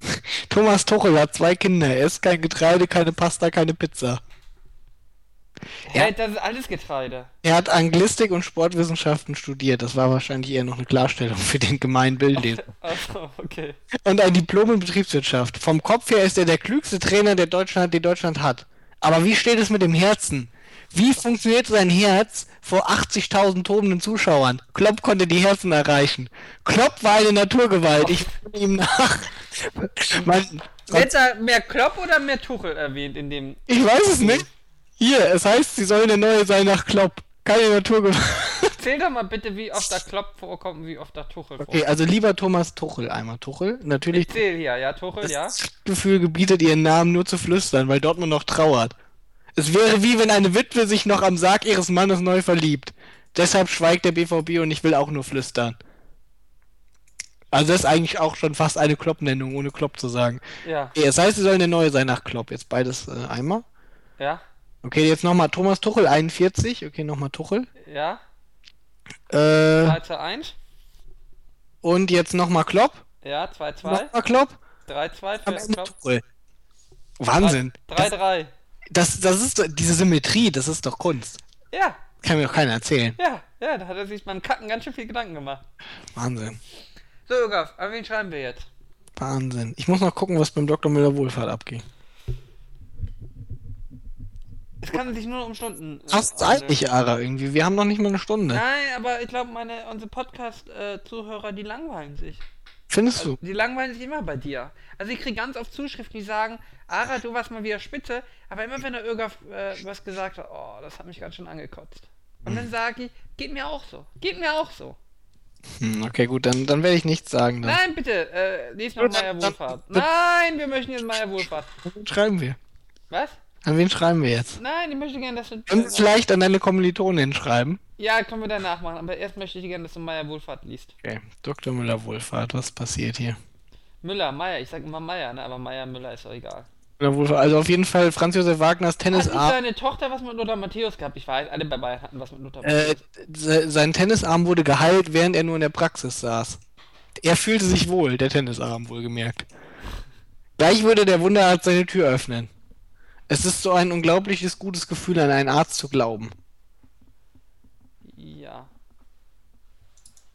Thomas Tuchel hat zwei Kinder. Er isst kein Getreide, keine Pasta, keine Pizza. Ja. Hä, das ist alles Getreide. Er hat Anglistik und Sportwissenschaften studiert. Das war wahrscheinlich eher noch eine Klarstellung für den gemeinen Bildleser. Okay. Und ein Diplom in Betriebswirtschaft. Vom Kopf her ist er der klügste Trainer, der Deutschland, den Deutschland hat. Aber wie steht es mit dem Herzen? Wie funktioniert sein Herz vor 80.000 tobenden Zuschauern? Klopp konnte die Herzen erreichen. Klopp war eine Naturgewalt. Ich fuhr ihm nach. Man, Wird da mehr Klopp oder mehr Tuchel erwähnt in dem. ich weiß es nicht. Hier, es heißt, sie sollen der Neue sein nach Klopp. Keine Naturgewalt. Zähl doch mal bitte, wie oft da Klopp vorkommt und wie oft da Tuchel Okay, vorkommt. also lieber Thomas Tuchel einmal. Tuchel, natürlich. Zähl hier, ja, Tuchel, ja. Das Gefühl gebietet ihren Namen nur zu flüstern, weil Dortmund noch trauert. Es wäre wie wenn eine Witwe sich noch am Sarg ihres Mannes neu verliebt. Deshalb schweigt der BVB und ich will auch nur flüstern. Also das ist eigentlich auch schon fast eine Klopp-Nennung, ohne Klopp zu sagen. Ja, Okay, das heißt, sie sollen der Neue sein nach Klopp. Jetzt beides äh, einmal. ja, Okay, jetzt nochmal Thomas Tuchel, 41. Okay, nochmal Tuchel. ja. Äh, 2 zu 1. und jetzt nochmal Klopp. Ja, 2 2. Nochmal Klopp. 3 2 Am für Klopp. Tuchel. Wahnsinn. 3 3. Das, das ist diese Symmetrie, das ist doch Kunst. Ja, Kann mir doch keiner erzählen. ja, ja, da hat er sich beim Kacken ganz schön viel Gedanken gemacht. Wahnsinn. So, Irgaf, an wen schreiben wir jetzt? Wahnsinn. Ich muss noch gucken, was beim Dr. Müller Wohlfahrt abging. Es kann sich nur um Stunden. äh, Fast handeln. eilig, Ara, irgendwie. Wir haben noch nicht mal eine Stunde. Nein, aber ich glaube, meine unsere Podcast-Zuhörer, die langweilen sich. Findest du? Die langweilen sich immer bei dir. Also ich kriege ganz oft Zuschriften, die sagen, Ara, du warst mal wieder spitze, aber immer wenn der Irgaf äh, was gesagt hat, oh, das hat mich ganz schön angekotzt. Und dann sage ich, geht mir auch so. Geht mir auch so. Hm, okay, gut, dann, dann werde ich nichts sagen. Dann. Nein, bitte, äh, lies noch Meier Wohlfahrt. Nein, wir möchten jetzt Meier Wohlfahrt. Schreiben wir? Was? An wen schreiben wir jetzt? Nein, ich möchte gerne, dass du... Können wir es vielleicht an deine Kommilitonin schreiben? ja, können wir danach machen, aber erst möchte ich gerne, dass du Meier Wohlfahrt liest. Okay. Dr. Müller-Wohlfahrt, was passiert hier? Müller, Meier, ich sag immer Meier, ne? aber Meier, Müller ist doch egal. Also auf jeden Fall Franz Josef Wagners Hat Tennisarm. deine Tochter was mit Lothar Matthäus gehabt? Ich weiß, alle bei Bayern hatten was mit Lothar Äh, Matthäus. se- sein Tennisarm wurde geheilt, während er nur in der Praxis saß. Er fühlte sich wohl, der Tennisarm wohlgemerkt. Gleich würde der Wunderarzt seine Tür öffnen. Es ist so ein unglaubliches gutes Gefühl, an einen Arzt zu glauben. Ja.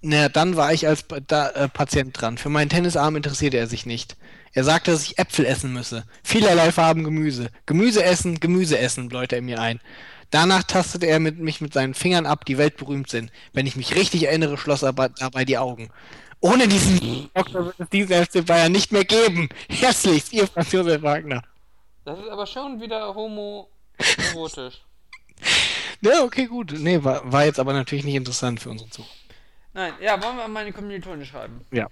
Naja, dann war ich als da, äh, Patient dran. Für meinen Tennisarm interessierte er sich nicht. Er sagte, dass ich Äpfel essen müsse. Vielerlei Farben Gemüse. Gemüse essen, Gemüse essen, bläute er mir ein. Danach tastete er mit, mich mit seinen Fingern ab, die weltberühmt sind. Wenn ich mich richtig erinnere, schloss er dabei die Augen. Ohne diesen Doktor wird es diesen FC Bayern nicht mehr geben. Herzlichst, ihr Franz Josef Wagner. Das ist aber schon wieder homoerotisch. Ja, okay, gut. Nee, war, war jetzt aber natürlich nicht interessant für unseren Zug. Nein, ja, wollen wir an meine Kommilitonen schreiben? Ja.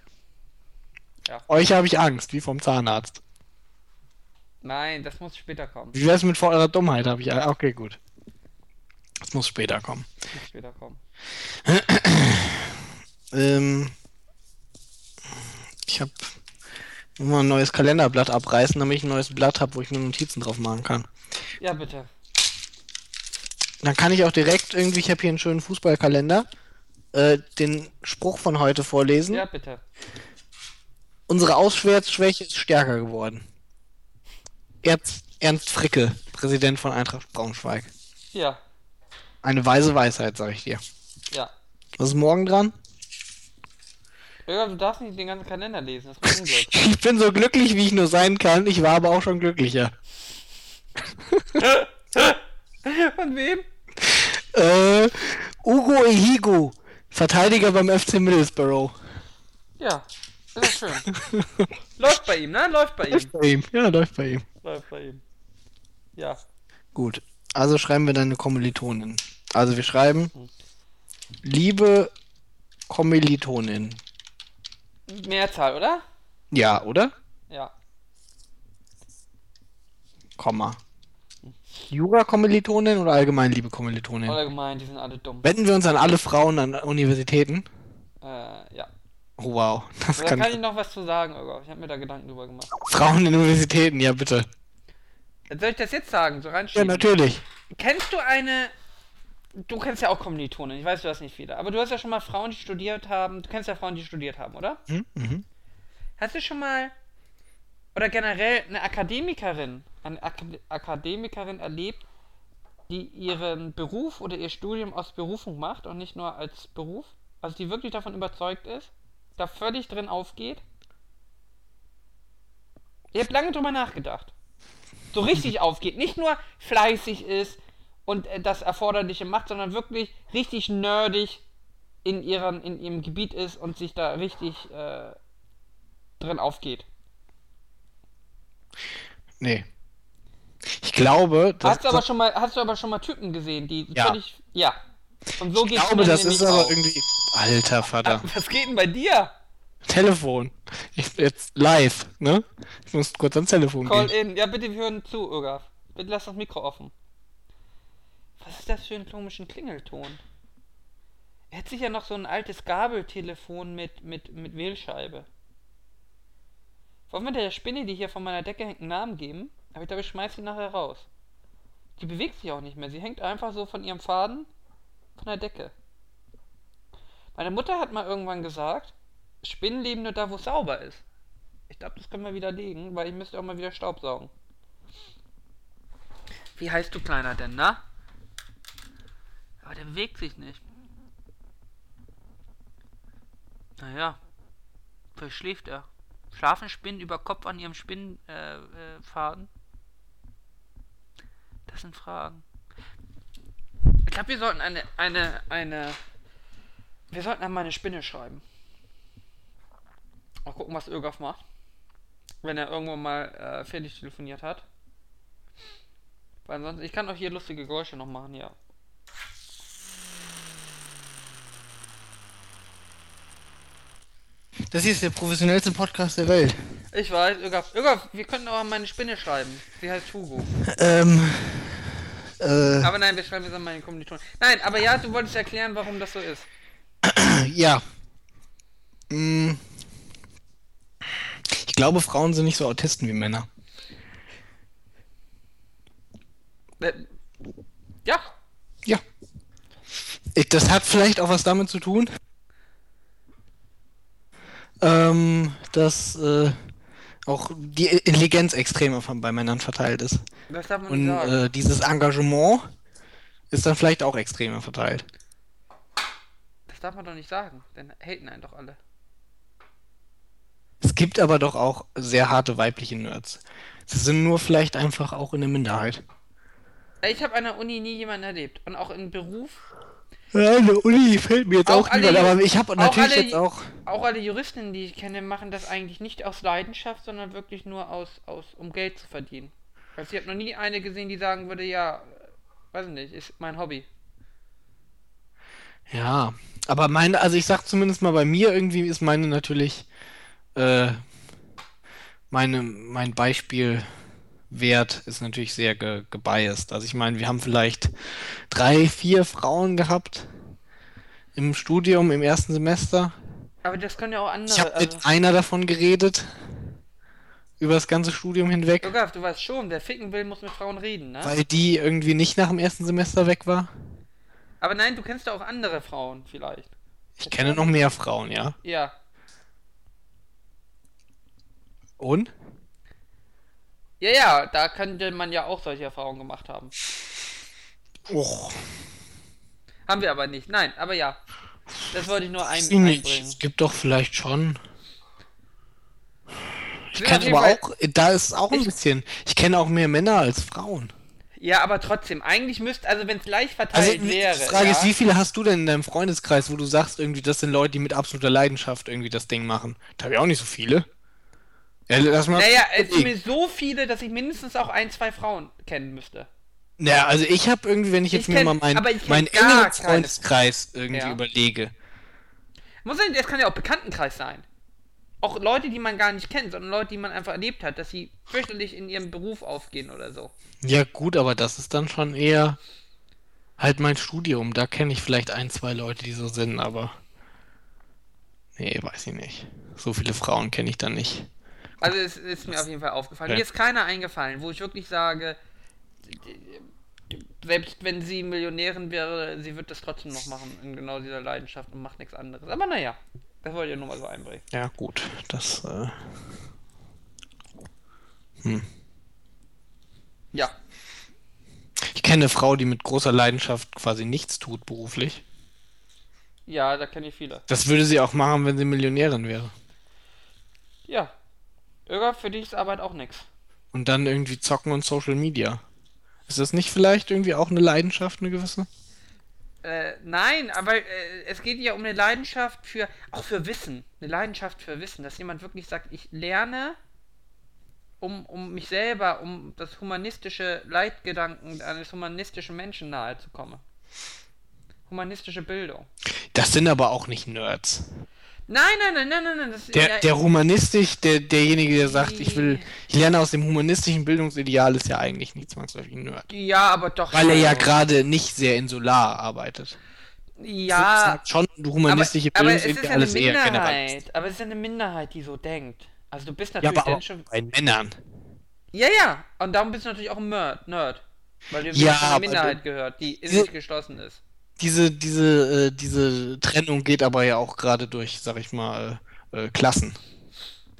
Ja. Euch habe ich Angst, wie vom Zahnarzt. Nein, das muss später kommen. Wie wär's mit vor eurer Dummheit? Habe ich. ah, Okay, gut. Das muss später kommen. Das muss später kommen. Ähm, ich habe mal ein neues Kalenderblatt abreißen, damit ich ein neues Blatt habe, wo ich mir Notizen drauf machen kann. Ja, bitte. Dann kann ich auch direkt irgendwie, ich habe hier einen schönen Fußballkalender, äh, den Spruch von heute vorlesen. Ja, bitte. Unsere Ausschwärtsschwäche ist stärker geworden. Ernst, Ernst Fricke, Präsident von Eintracht Braunschweig. Ja, Eine weise Weisheit, sag ich dir. ja. Was ist morgen dran? Irga, du darfst nicht den ganzen Kalender lesen, das ist Unglück. Ich bin so glücklich, wie ich nur sein kann. Ich war aber auch schon glücklicher. Von wem? Äh, Ugo Ehigo, Verteidiger beim FC Middlesbrough. Ja, ist schön. Läuft bei ihm, ne? Läuft bei ihm. Läuft bei ihm. Ja, läuft bei ihm. Läuft bei ihm. Ja. Gut. Also schreiben wir deine Kommilitonin. Also wir schreiben, liebe Kommilitonin. Mehrzahl, oder? Ja, oder? Ja. Komma. Jura-Kommilitonin oder allgemein liebe Kommilitonin? Allgemein, die sind alle dumm. Wenden wir uns an alle Frauen an Universitäten? Äh, ja. Oh, wow. Das Da kann, kann ich noch was zu sagen, Irga. Ich habe mir da Gedanken drüber gemacht. Frauen in Universitäten, ja bitte. Soll ich das jetzt sagen? So Ja, reinschieben? natürlich. Kennst du eine. Du kennst ja auch Kommilitonen, ich weiß, du hast nicht viele, aber du hast ja schon mal Frauen, die studiert haben. Du kennst ja Frauen, die studiert haben, oder? Hm? Mhm. Hast du schon mal. Oder generell eine Akademikerin, eine Akad Akademikerin erlebt, die ihren Beruf oder ihr Studium aus Berufung macht und nicht nur als Beruf? Also die wirklich davon überzeugt ist, da völlig drin aufgeht? Ich habe lange drüber nachgedacht. So richtig aufgeht, nicht nur fleißig ist und äh, das Erforderliche macht, sondern wirklich richtig nerdig in, ihren, in ihrem Gebiet ist und sich da richtig äh, drin aufgeht. Nee. Ich glaube, dass Hast du aber schon mal, hast du aber schon mal Typen gesehen, die Ja. völlig. Ja. Und so ich glaube, das ist aber auch. irgendwie. Alter Vater. Was geht denn bei dir? Telefon. Ich jetzt live, ne? Ich muss kurz ans Telefon Call gehen. in. Ja, bitte, wir hören zu, Irgaf. Bitte lass das Mikro offen. Was ist das für ein komischen Klingelton? Er hat sicher noch so ein altes Gabeltelefon mit, mit, mit Wählscheibe. Wollen wir der Spinne, die hier von meiner Decke hängt, einen Namen geben? Aber ich glaube, ich schmeiß sie nachher raus. Die bewegt sich auch nicht mehr. Sie hängt einfach so von ihrem Faden von der Decke. Meine Mutter hat mal irgendwann gesagt, Spinnen leben nur da, wo es sauber ist. Ich glaube, das können wir widerlegen, weil ich müsste auch mal wieder Staubsaugen. Wie heißt du Kleiner denn, na? Aber der bewegt sich nicht. Naja. Vielleicht schläft er. Schlafen Spinnen über Kopf an ihrem Spinnenfaden? Äh, äh? Das sind Fragen. Ich glaube, wir sollten eine, eine, eine. Wir sollten einmal eine Spinne schreiben. Mal gucken, was Ögaf macht. Wenn er irgendwo mal äh, fertig telefoniert hat. Weil sonst. Ich kann auch hier lustige Geräusche noch machen, ja. Das hier ist der professionellste Podcast der Welt. Ich weiß, Ögaf. Ögaf, wir könnten auch an meine Spinne schreiben. Sie heißt Hugo. Ähm. Äh, Aber nein, wir schreiben jetzt an meine Kommilitonen. Nein, aber ja, du wolltest erklären, warum das so ist. ja. Mm. Ich glaube, Frauen sind nicht so Autisten wie Männer. Äh, ja, Ja. Ich, das hat vielleicht auch was damit zu tun, ähm, dass äh, auch die Intelligenz extremer von, bei Männern verteilt ist. das darf man nicht Und sagen. äh, dieses Engagement ist dann vielleicht auch extremer verteilt. Das darf man doch nicht sagen, denn haten einen doch alle. Es gibt aber doch auch sehr harte weibliche Nerds. Sie sind nur vielleicht einfach auch in der Minderheit. Ich habe an der Uni nie jemanden erlebt. Und auch im Beruf. Ja, eine Uni fällt mir jetzt Auch auch, niemand, aber ich habe natürlich alle jetzt auch. Auch alle Juristinnen, die ich kenne, machen das eigentlich nicht aus Leidenschaft, sondern wirklich nur aus, aus um Geld zu verdienen. Also ich habe noch nie eine gesehen, die sagen würde, ja, weiß ich nicht, ist mein Hobby. Ja, aber meine, also ich sag zumindest mal bei mir irgendwie ist meine natürlich äh, meine mein Beispiel Wert ist natürlich sehr ge gebiased. Also ich meine, wir haben vielleicht drei, vier Frauen gehabt im Studium im ersten Semester. Aber das können ja auch Ich andere. habe Also, mit einer davon geredet über das ganze Studium hinweg, Jogaf, du weißt schon, wer ficken will, muss mit Frauen reden, ne? weil die irgendwie nicht nach dem ersten Semester weg war. Aber nein, du kennst ja auch andere Frauen vielleicht. Ich kenne noch mehr Frauen, ja. Ja. Und? Ja, ja, da könnte man ja auch solche Erfahrungen gemacht haben. Och, Haben wir aber nicht. Nein, aber ja. Das wollte ich nur ein, einbringen. Es gibt doch vielleicht schon. Ich kenne jeden aber auch, da ist auch ein bisschen. Ich kenne auch mehr Männer als Frauen. Ja, aber trotzdem, eigentlich müsste, also wenn es gleich Also verteilt die wäre. Frage ja, ist, wie viele hast du denn in deinem Freundeskreis, wo du sagst, irgendwie, das sind Leute, die mit absoluter Leidenschaft irgendwie das Ding machen? Da habe ich auch nicht so viele. Ja, lass mal. Naja, es sind mir so viele, dass ich mindestens auch ein, zwei Frauen kennen müsste. Naja, also ich habe irgendwie, wenn ich jetzt Ich mir kenn- mal meinen gar engeren Freundeskreis irgendwie Ja. überlege. Muss sein, das kann ja auch Bekanntenkreis sein. Auch Leute, die man gar nicht kennt, sondern Leute, die man einfach erlebt hat, dass sie fürchterlich in ihrem Beruf aufgehen oder so. Ja, gut, aber das ist dann schon eher halt mein Studium. Da kenne ich vielleicht ein, zwei Leute, die so sind, aber. Nee, weiß ich nicht. So viele Frauen kenne ich da nicht. Also es ist mir auf jeden Fall aufgefallen. Ja. Mir ist keiner eingefallen, wo ich wirklich sage, selbst wenn sie Millionärin wäre, sie wird das trotzdem noch machen in genau dieser Leidenschaft und macht nichts anderes. Aber naja, das wollte ich nur mal so einbringen. Ja, gut, das. Äh... Hm. Ja. Ich kenne eine Frau, die mit großer Leidenschaft quasi nichts tut beruflich. Ja, da kenne ich viele. Das würde sie auch machen, wenn sie Millionärin wäre. Ja. Irga, für dich ist Arbeit auch nichts. Und dann irgendwie zocken und Social Media. Ist das nicht vielleicht irgendwie auch eine Leidenschaft, eine gewisse? Äh, nein, aber äh, es geht ja um eine Leidenschaft für, auch für Wissen. Eine Leidenschaft für Wissen, dass jemand wirklich sagt, ich lerne, um, um mich selber, um das humanistische Leitgedanken eines humanistischen Menschen nahe zu kommen. Humanistische Bildung. Das sind aber auch nicht Nerds. Nein, nein, nein, nein, nein, nein. Das, Der, ja, der humanistisch, der, derjenige, der sagt, ich will, ich lerne aus dem humanistischen Bildungsideal, ist ja eigentlich nicht zwangsläufig ein Nerd. ja, aber doch. Weil er ja gerade nicht sehr in Solar arbeitet. Ja, Sagt schon, humanistische aber, aber es ist ja Bildungsideal eine eher. Minderheit. Aber es ist ja eine Minderheit, die so denkt. Also du bist Ja, natürlich aber dann auch schon. bei Männern. Ja, ja. Und darum bist du natürlich auch ein Nerd. Nerd. Weil du Ja, aber Minderheit du- gehört, die in sich geschlossen ist. Diese, diese, äh, diese Trennung geht aber ja auch gerade durch, sag ich mal, äh, Klassen.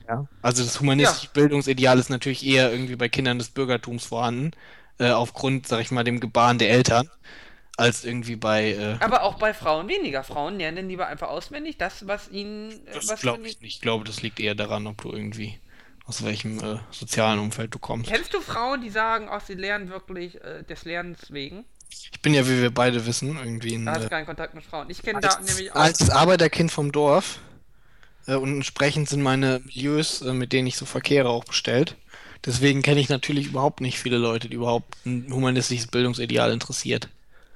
Ja. Also das humanistische Bildungsideal ist natürlich eher irgendwie bei Kindern des Bürgertums vorhanden, äh, aufgrund, sag ich mal, dem Gebaren der Eltern, als irgendwie bei, äh, Aber auch bei Frauen weniger. Frauen lernen dann lieber einfach auswendig das, was ihnen. äh, das was glaube ich nicht. Ich glaube, das liegt eher daran, ob du irgendwie aus welchem äh, sozialen Umfeld du kommst. Kennst du Frauen, die sagen, auch sie lernen wirklich äh, des Lernens wegen? Ich bin ja, wie wir beide wissen, irgendwie ein, Da hast äh, keinen Kontakt mit Frauen. Ich kenne da nämlich auch. als Arbeiterkind vom Dorf äh, und entsprechend sind meine Milieus, äh, mit denen ich so verkehre, auch bestellt. Deswegen kenne ich natürlich überhaupt nicht viele Leute, die überhaupt ein humanistisches Bildungsideal interessiert.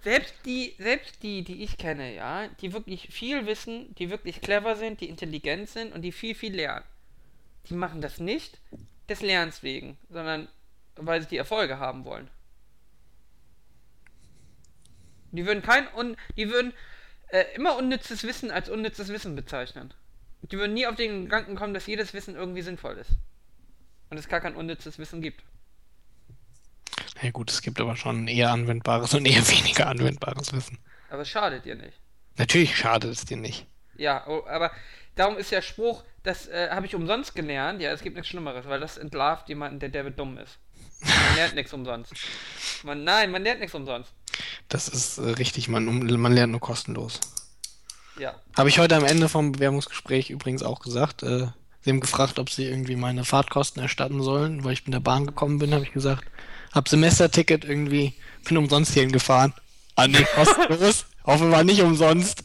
Selbst die, selbst die, die ich kenne, ja, die wirklich viel wissen, die wirklich clever sind, die intelligent sind und die viel, viel lernen. Die machen das nicht des Lernens wegen, sondern weil sie die Erfolge haben wollen. Die würden kein un, die würden äh, immer unnützes Wissen als unnützes Wissen bezeichnen. Die würden nie auf den Gedanken kommen, dass jedes Wissen irgendwie sinnvoll ist. Und es gar kein unnützes Wissen gibt. Ja gut, es gibt aber schon eher anwendbares und eher weniger anwendbares Wissen. Aber es schadet dir nicht. Natürlich schadet es dir nicht. Ja, oh, aber darum ist der Spruch, das äh, habe ich umsonst gelernt. Ja, es gibt nichts Schlimmeres, weil das entlarvt jemanden, der der dumm ist. Man lernt nichts umsonst. Man, nein, man lernt nichts umsonst. Das ist äh, richtig, man, um, man lernt nur kostenlos. Ja. Habe ich heute am Ende vom Bewerbungsgespräch übrigens auch gesagt. Äh, sie haben gefragt, ob sie irgendwie meine Fahrtkosten erstatten sollen, weil ich mit der Bahn gekommen bin, habe ich gesagt. Hab Semesterticket irgendwie, bin umsonst hierhin gefahren. Ah nee, kostenlos. Hoffe war nicht umsonst.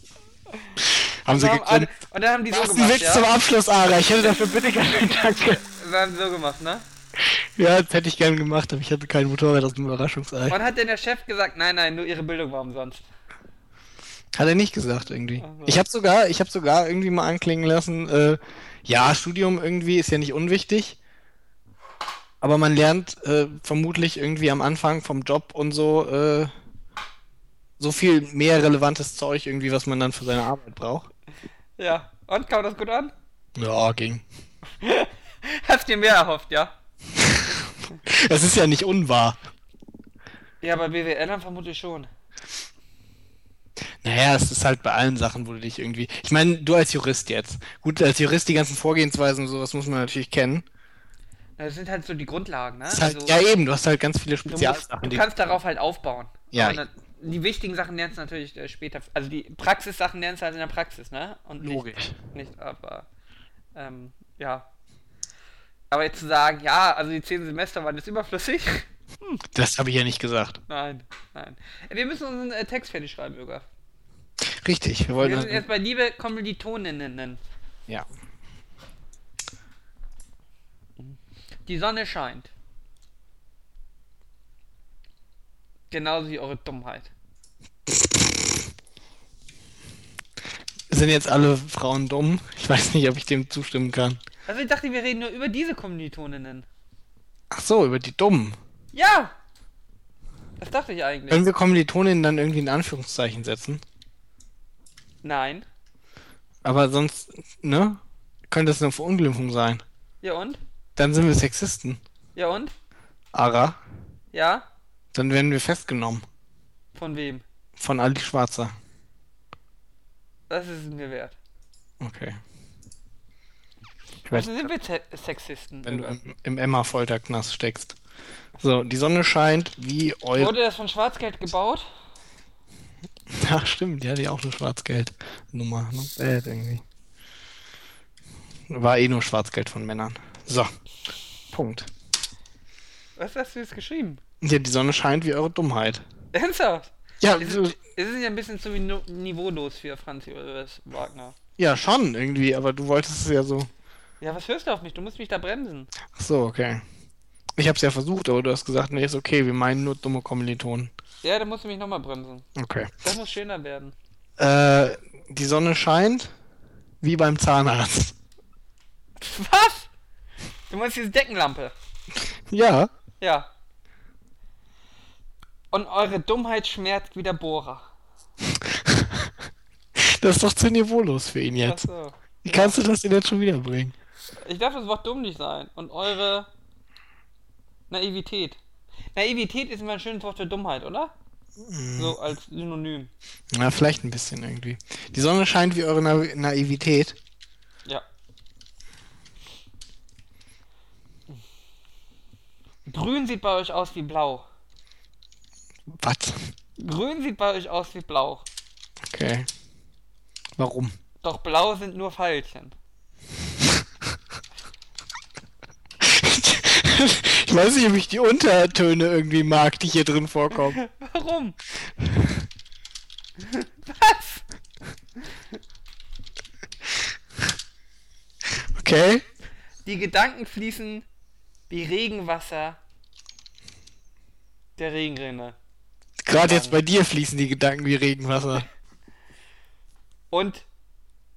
Haben sie gegründet. und dann haben die so Das ist ein gemacht, Witz ja? zum Abschluss, Ara. Ich hätte dafür bitte gerne Danke. Wir haben so gemacht, ne? Ja, das hätte ich gern gemacht, aber ich hatte kein Motorrad aus dem Überraschungsei. Wann hat denn der Chef gesagt, nein, nein, nur ihre Bildung war umsonst? Hat er nicht gesagt irgendwie. Ach so. Ich habe sogar, ich habe sogar irgendwie mal anklingen lassen, äh, ja, Studium irgendwie ist ja nicht unwichtig, aber man lernt äh, vermutlich irgendwie am Anfang vom Job und so äh, so viel mehr relevantes Zeug irgendwie, was man dann für seine Arbeit braucht. Ja. Und, kam das gut an? Ja, ging. Hast dir mehr erhofft, ja? Es ist ja nicht unwahr. Ja, bei BWLern vermutlich schon. Naja, es ist halt bei allen Sachen, wo du dich irgendwie. Ich meine, du als Jurist jetzt. Gut, als Jurist die ganzen Vorgehensweisen und sowas muss man natürlich kennen. Das sind halt so die Grundlagen, ne? Das halt, Also- ja, eben, du hast halt ganz viele Du, Spezialsachen, du die. kannst darauf halt aufbauen. Ja. Na- die wichtigen Sachen lernst du natürlich äh, später. Also die Praxissachen lernst du halt in der Praxis, ne? Und nicht, Logisch. Nicht, aber ähm, ja. Aber jetzt zu sagen, ja, also die zehn Semester waren jetzt überflüssig. Das habe ich ja nicht gesagt. nein, nein. Äh, Wir müssen unseren äh, Text fertig schreiben, Bürger. Richtig, wir Wir wollten. sind jetzt bei liebe Kommilitoninnen. Ja. Die Sonne scheint. Genauso wie eure Dummheit. Sind jetzt alle Frauen dumm? Ich weiß nicht, ob ich dem zustimmen kann. Also ich dachte, wir reden nur über diese Kommilitoninnen. Ach so, über die Dummen. Ja! Das dachte ich eigentlich. Können wir Kommilitoninnen dann irgendwie in Anführungszeichen setzen? Nein. Aber sonst, ne? Könnte es eine Verunglimpfung sein. Ja und? Dann sind wir Sexisten. Ja und? Ara. Ja? Dann werden wir festgenommen. Von wem? Von Ali Schwarzer. Das ist es mir wert. Okay. Also sind wir Se Sexisten. wenn du im, im Emma-Folterknast steckst. So, die Sonne scheint wie eure. Wurde das von Schwarzgeld gebaut? Ach, stimmt, die hatte ja auch eine Schwarzgeld-Nummer. Ne? Bad irgendwie. War eh nur Schwarzgeld von Männern. So. Punkt. Was hast du jetzt geschrieben? Ja, die Sonne scheint wie eure Dummheit. Ernsthaft? Ja, Es so- ist, es ist ja ein bisschen zu niveaulos für Franz Josef Wagner. ja, schon irgendwie, aber du wolltest es ja so. Ja, was hörst du auf mich? Du musst mich da bremsen. Ach so, okay. Ich hab's ja versucht, aber du hast gesagt, nee, ist okay, wir meinen nur dumme Kommilitonen. Ja, da musst du mich nochmal bremsen. Okay. Das muss schöner werden. Äh, die Sonne scheint wie beim Zahnarzt. Was? Du meinst diese Deckenlampe? Ja. Ja. Und eure Dummheit schmerzt wie der Bohrer. Das ist doch zu niveaulos für ihn jetzt. Achso. Wie kannst du das denn jetzt schon wieder bringen? Ich darf das Wort dumm nicht sein. Und eure Naivität. Naivität ist immer ein schönes Wort für Dummheit, oder? So als Synonym. Na, vielleicht ein bisschen irgendwie. Die Sonne scheint wie eure Na Naivität. Ja. Grün sieht bei euch aus wie blau. Was? Grün sieht bei euch aus wie blau. Okay. Warum? Doch blau sind nur Pfeilchen. ich weiß nicht, ob ich die Untertöne irgendwie mag, die hier drin vorkommen. Warum? Was? Okay? Die Gedanken fließen wie Regenwasser der Regenrinne. Gerade jetzt bei dir fließen die Gedanken wie Regenwasser. Und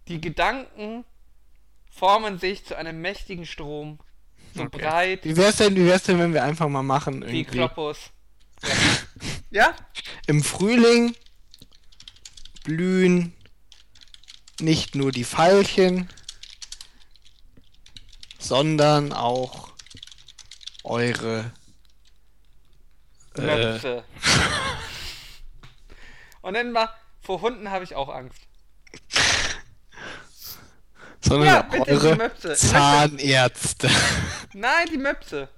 die Gedanken formen sich zu einem mächtigen Strom, so Okay. breit Wie wär's denn, wie wär's denn, wenn wir einfach mal machen, wie irgendwie? Kloppus. Ja? Im Frühling blühen nicht nur die Veilchen, sondern auch eure äh, Möpse. Und dann mal, vor Hunden habe ich auch Angst. Sondern Ja, bitte die eure Möpse. Zahnärzte. Nein, die Möpse.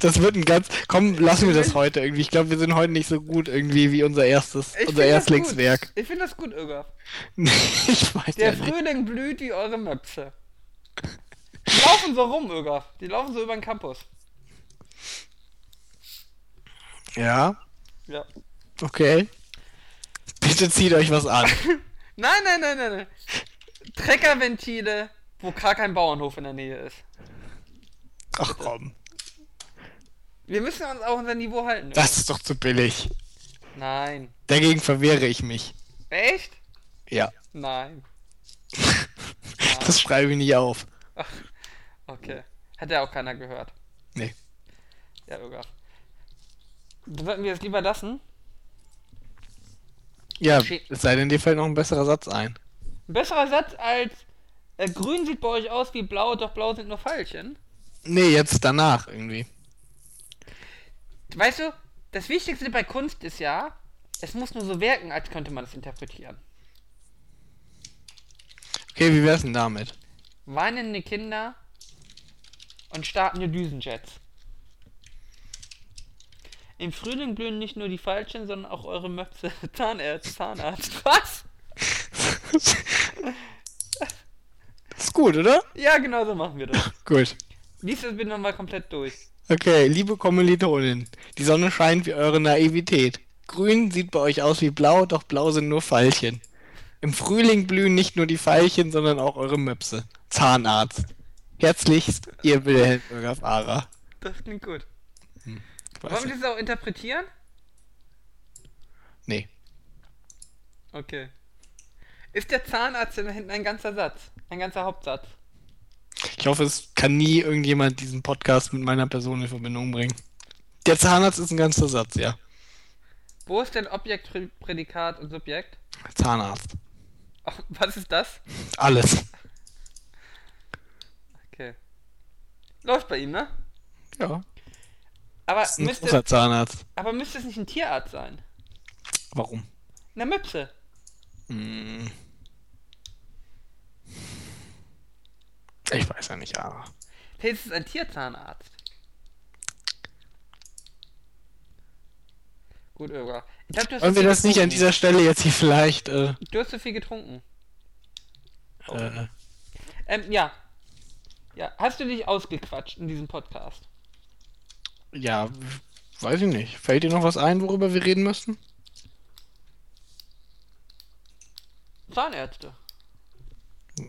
Das wird ein ganz. Komm, lassen wir das heute irgendwie. Ich glaube, wir sind heute nicht so gut irgendwie wie unser erstes, Ich unser Erstlingswerk. Ich finde das gut, Irga. ich weiß Der ja nicht. Frühling blüht wie eure Möpse. Die laufen so rum, Irga. Die laufen so über den Campus. Ja, Ja. okay. Bitte zieht euch was an. Nein, nein, nein, nein, nein. Treckerventile, wo gar kein Bauernhof in der Nähe ist. Ach komm, Wir müssen uns auch unser Niveau halten. das ist doch zu billig. Nein. Dagegen verwehre ich mich. Echt? Ja, Nein. das schreibe ich nicht auf. Okay. Hat ja auch keiner gehört. Nee. Ja, Irga. Sollten wir es lieber lassen? Ja, es sei denn, dir fällt noch ein besserer Satz ein. Ein besserer Satz als äh, grün sieht bei euch aus wie blau, doch blau sind nur Pfeilchen. Nee, jetzt danach irgendwie. Weißt du, das Wichtigste bei Kunst ist ja, es muss nur so wirken, als könnte man es interpretieren. Okay, wie wär's denn damit? Weinende Kinder und startende Düsenjets. Im Frühling blühen nicht nur die Falschen, sondern auch eure Möpse. Zahnarzt, Zahnarzt. Was? Ist gut, oder? Ja, genau so machen wir das. Gut. Lies das bitte nochmal komplett durch. Okay, liebe Kommilitonin, die Sonne scheint wie eure Naivität. Grün sieht bei euch aus wie blau, doch blau sind nur Veilchen. Im Frühling blühen nicht nur die Veilchen, sondern auch eure Möpse. Zahnarzt. Herzlichst, ihr Wilhelm Bürger Fahrer. Das klingt gut. Wollen wir das auch interpretieren? Nee. Okay. Ist der Zahnarzt denn da hinten ein ganzer Satz? Ein ganzer Hauptsatz? Ich hoffe, es kann nie irgendjemand diesen Podcast mit meiner Person in Verbindung bringen. Der Zahnarzt ist ein ganzer Satz, ja. Wo ist denn Objekt, Prä- Prädikat und Subjekt? Zahnarzt. Ach, was ist das? Alles. Okay. Läuft bei ihm, ne? Ja. Aber Das ist ein müsste, großer Zahnarzt. aber müsste es nicht ein Tierarzt sein? Warum? Eine Möpse. Hm. Ich weiß ja nicht, aber. Vielleicht ist es ein Tierzahnarzt. Gut, Irga. Ich glaub, Wollen wir das nicht an getrunken. dieser Stelle jetzt hier vielleicht, äh, Du hast zu viel getrunken. äh, Ähm, ja. Ja, hast du dich ausgequatscht in diesem Podcast? Ja, weiß ich nicht. Fällt dir noch was ein, worüber wir reden müssten? Zahnärzte.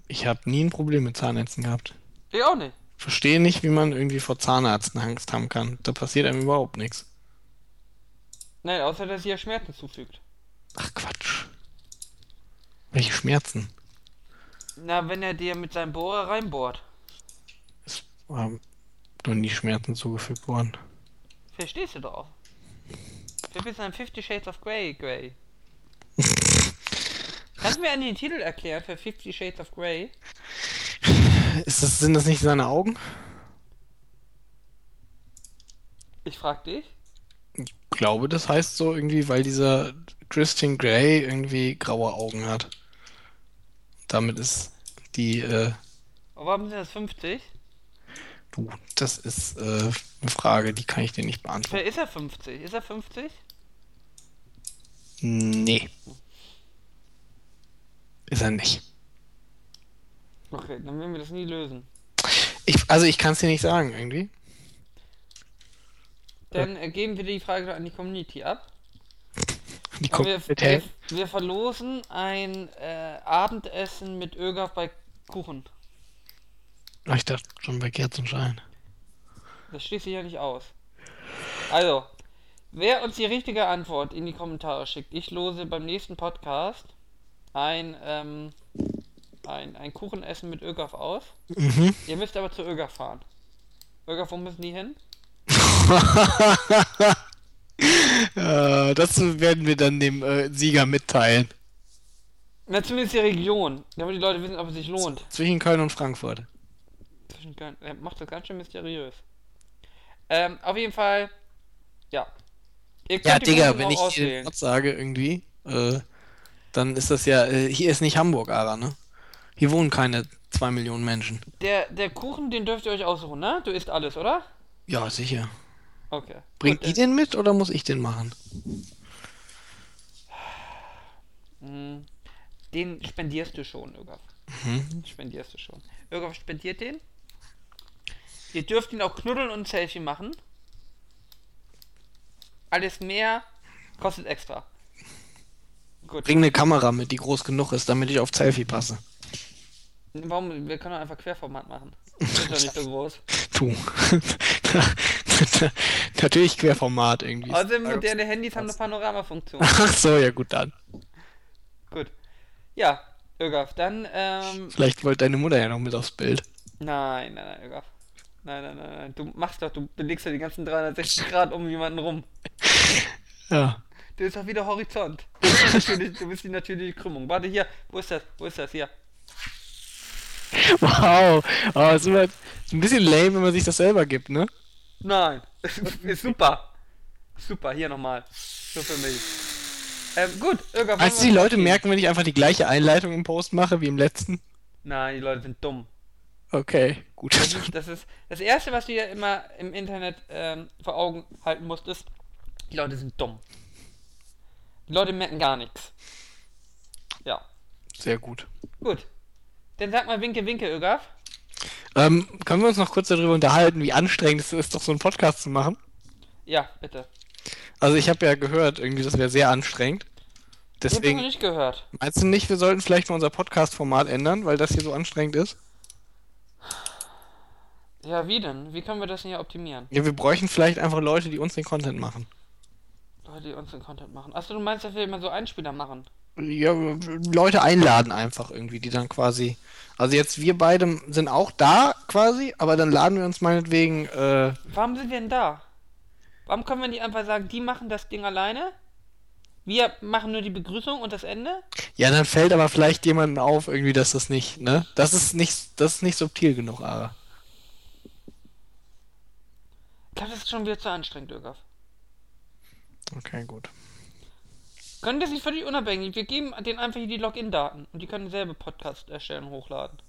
Ich habe nie ein Problem mit Zahnärzten gehabt. Ich auch nicht. Verstehe nicht, wie man irgendwie vor Zahnärzten Angst haben kann. Da passiert einem überhaupt nichts. Nein, außer dass ihr Schmerzen zufügt. Ach Quatsch. Welche Schmerzen? Na, wenn er dir mit seinem Bohrer reinbohrt. Es haben noch nie Schmerzen zugefügt worden. Verstehst du doch. Wir bist ein 50 Shades of Grey, Grey. Kannst du mir einen den Titel erklären für 50 Shades of Grey? Ist das, sind das nicht seine Augen? Ich frag dich. Ich glaube, das heißt so irgendwie, weil dieser Christian Grey irgendwie graue Augen hat. Damit ist die, äh, Aber warum sind das 50? Du, das ist äh, eine Frage, die kann ich dir nicht beantworten. ist er 50? Ist er 50? Nee. Ist er nicht. Okay, dann werden wir das nie lösen. Ich, also ich kann es dir nicht sagen, irgendwie. Dann äh, geben wir die Frage an die Community ab. Die Und wir, wir, wir verlosen ein äh, Abendessen mit Ögaf bei Kuchen. Ich dachte schon bei Kerzenschein. Das schließt sich ja nicht aus. Also, wer uns die richtige Antwort in die Kommentare schickt, ich lose beim nächsten Podcast ein, ähm, ein, ein Kuchenessen mit Ögaf aus. Mhm. Ihr müsst aber zu Ögaf fahren. Ögaf, wo müssen die hin? äh, das werden wir dann dem äh, Sieger mitteilen. Na, zumindest die Region, damit die Leute wissen, ob es sich lohnt. Zwischen Köln und Frankfurt. Zwischen Er macht das ganz schön mysteriös. Ähm, auf jeden Fall, ja. Ja, Digga, wenn ich auswählen. Ort sage irgendwie, äh, dann ist das ja, äh, hier ist nicht Hamburg, Ara, ne? Hier wohnen keine zwei Millionen Menschen. Der, der Kuchen, den dürft ihr euch aussuchen, ne? Du isst alles, oder? Ja, sicher. Okay. Bringt Gut, die den mit oder muss ich den machen? Mm, Den spendierst du schon, Ögaf. Mhm. Spendierst du schon. Ögaf spendiert den. Ihr dürft ihn auch knuddeln und ein Selfie machen. Alles mehr kostet extra. Gut. Bring eine Kamera mit, die groß genug ist, damit ich auf Selfie passe. Warum? Wir können doch einfach Querformat machen. Das ist doch nicht so groß. Tu. Natürlich Querformat irgendwie. Außerdem moderne Handys haben eine Panoramafunktion. Ach so, ja gut dann. Gut. Ja, Ögaf, dann, ähm. Vielleicht wollte deine Mutter ja noch mit aufs Bild. Nein, nein, nein, Ögaf. Nein, nein, nein, nein. Du machst doch, du belegst ja die ganzen 360 Grad um jemanden rum. Ja. Du bist doch wieder Horizont. Du bist, die natürliche, du bist die natürliche Krümmung. Warte hier, wo ist das? Wo ist das? Hier. Wow. Oh, ist, immer, ist ein bisschen lame, wenn man sich das selber gibt, ne? Nein. ist super. Super, hier nochmal. So für mich. Ähm, gut, du, wollen die Leute gehen? merken, wenn ich einfach die gleiche Einleitung im Post mache wie im letzten? Nein, die Leute sind dumm. Okay, gut. Das ist, das ist das erste, was du dir immer im Internet ähm, vor Augen halten musst, ist, die Leute sind dumm. Die Leute merken gar nichts. Ja, Sehr gut. gut. Dann sag mal Winke, Winke, Ögaf. Ähm, können wir uns noch kurz darüber unterhalten, wie anstrengend es ist, doch so einen Podcast zu machen? Ja, bitte. Also ich habe ja gehört, irgendwie, das wäre sehr anstrengend. Ich Deswegen, nicht gehört. meinst du nicht, wir sollten vielleicht mal unser Podcast-Format ändern, weil das hier so anstrengend ist? Ja, wie denn? Wie können wir das denn hier optimieren? Ja, wir bräuchten vielleicht einfach Leute, die uns den Content machen. Leute, die uns den Content machen. Achso, du meinst, dass wir immer so Einspieler machen? Ja, Leute einladen einfach irgendwie, die dann quasi. Also jetzt wir beide sind auch da quasi, aber dann laden wir uns meinetwegen, äh, Warum sind wir denn da? Warum können wir nicht einfach sagen, die machen das Ding alleine? Wir machen nur die Begrüßung und das Ende? ja, dann fällt aber vielleicht jemandem auf, irgendwie, dass das nicht, ne? Das ist nicht, das ist nicht subtil genug, Ara. Ich glaube, das ist schon wieder zu anstrengend, Ögaf. Okay, gut. Können das nicht völlig unabhängig? Wir geben denen einfach hier die Login-Daten und die können selber Podcast erstellen und hochladen.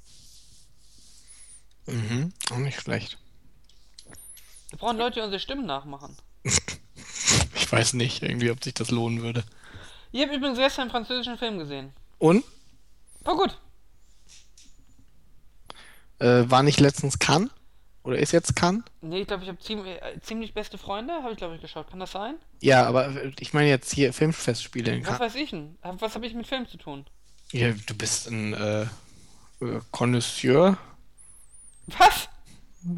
Mhm, auch nicht schlecht. Wir brauchen Leute, die unsere Stimmen nachmachen. Ich weiß nicht, irgendwie, ob sich das lohnen würde. Ich habe übrigens gestern einen französischen Film gesehen. Und? War gut. Äh, war nicht letztens Cannes? Oder ist jetzt Cannes? Nee, ich glaube, ich habe ziemlich, äh, ziemlich beste Freunde, habe ich glaube ich geschaut. Kann das sein? Ja, aber äh, ich meine jetzt hier Filmfestspiele in Was Cannes. weiß ich denn? Hab- Was habe ich mit Film zu tun? Ja, du bist ein äh, äh, Connoisseur, Was?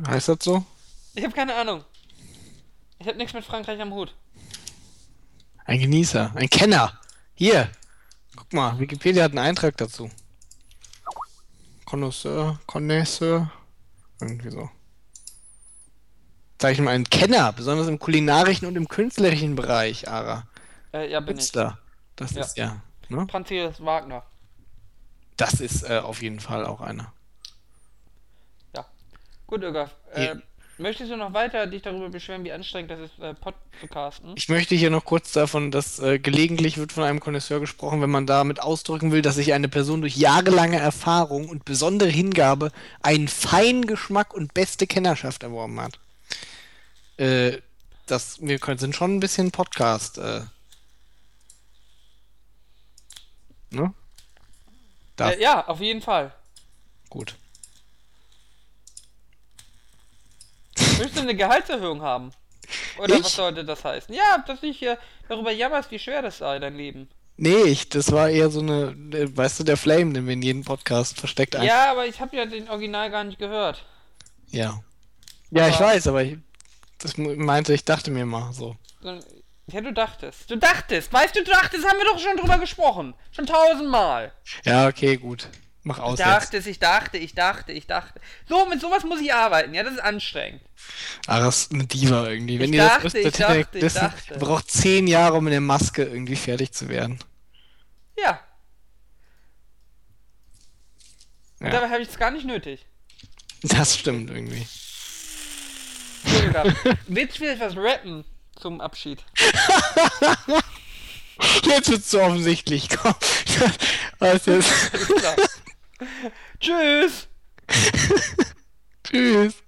heißt das so? Ich habe keine Ahnung. Ich habe nichts mit Frankreich am Hut. Ein Genießer, ein Kenner. Hier, guck mal, Wikipedia hat einen Eintrag dazu. Connoisseur, Connoisseur, irgendwie so. Zeig ich mal einen Kenner, besonders im kulinarischen und im künstlerischen Bereich, Ara. Äh, ja, bin ich. Künstler. Das Ja. ist ja, ne? Franzis Wagner. Das ist äh, auf jeden Fall auch einer. Gut, Ögaf. Äh. Möchtest du noch weiter dich darüber beschweren, wie anstrengend das ist, äh, Podcasten? Ich möchte hier noch kurz davon, dass äh, gelegentlich wird von einem Connoisseur gesprochen, wenn man damit ausdrücken will, dass sich eine Person durch jahrelange Erfahrung und besondere Hingabe einen feinen Geschmack und beste Kennerschaft erworben hat. Äh, das, wir können, sind schon ein bisschen Podcast. Äh, ne? Äh, ja, auf jeden Fall. gut. Willst du eine Gehaltserhöhung haben? Oder Ich? was sollte das heißen? Ja, dass ich hier darüber jammerst, wie schwer das sei, dein Leben. Nee, ich, das war eher so eine, äh, weißt du, der Flame, den wir in jedem Podcast versteckt ein. Ja, aber ich habe ja den Original gar nicht gehört. Ja. Ja, ich Aber- weiß, aber ich, das meinte, ich dachte mir mal so. So, Ja, du dachtest. Du dachtest. Weißt du, du dachtest, haben wir doch schon drüber gesprochen. Schon tausendmal. Ja, okay, gut. Mach Ich aus jetzt. dachtest, ich dachte, ich dachte, ich dachte. So, mit sowas muss ich arbeiten. Ja, das ist anstrengend. Ah, das ist eine Diva irgendwie. Wenn Ich ihr das dachte, wisst, ich der Titanic, dachte, ich das dachte. braucht zehn Jahre, um in der Maske irgendwie fertig zu werden. Ja, Ja. dabei habe ich es gar nicht nötig. Das stimmt irgendwie. Willst du was rappen zum Abschied? Jetzt wird's so offensichtlich. Komm. Was jetzt? Tschüss! Tschüss.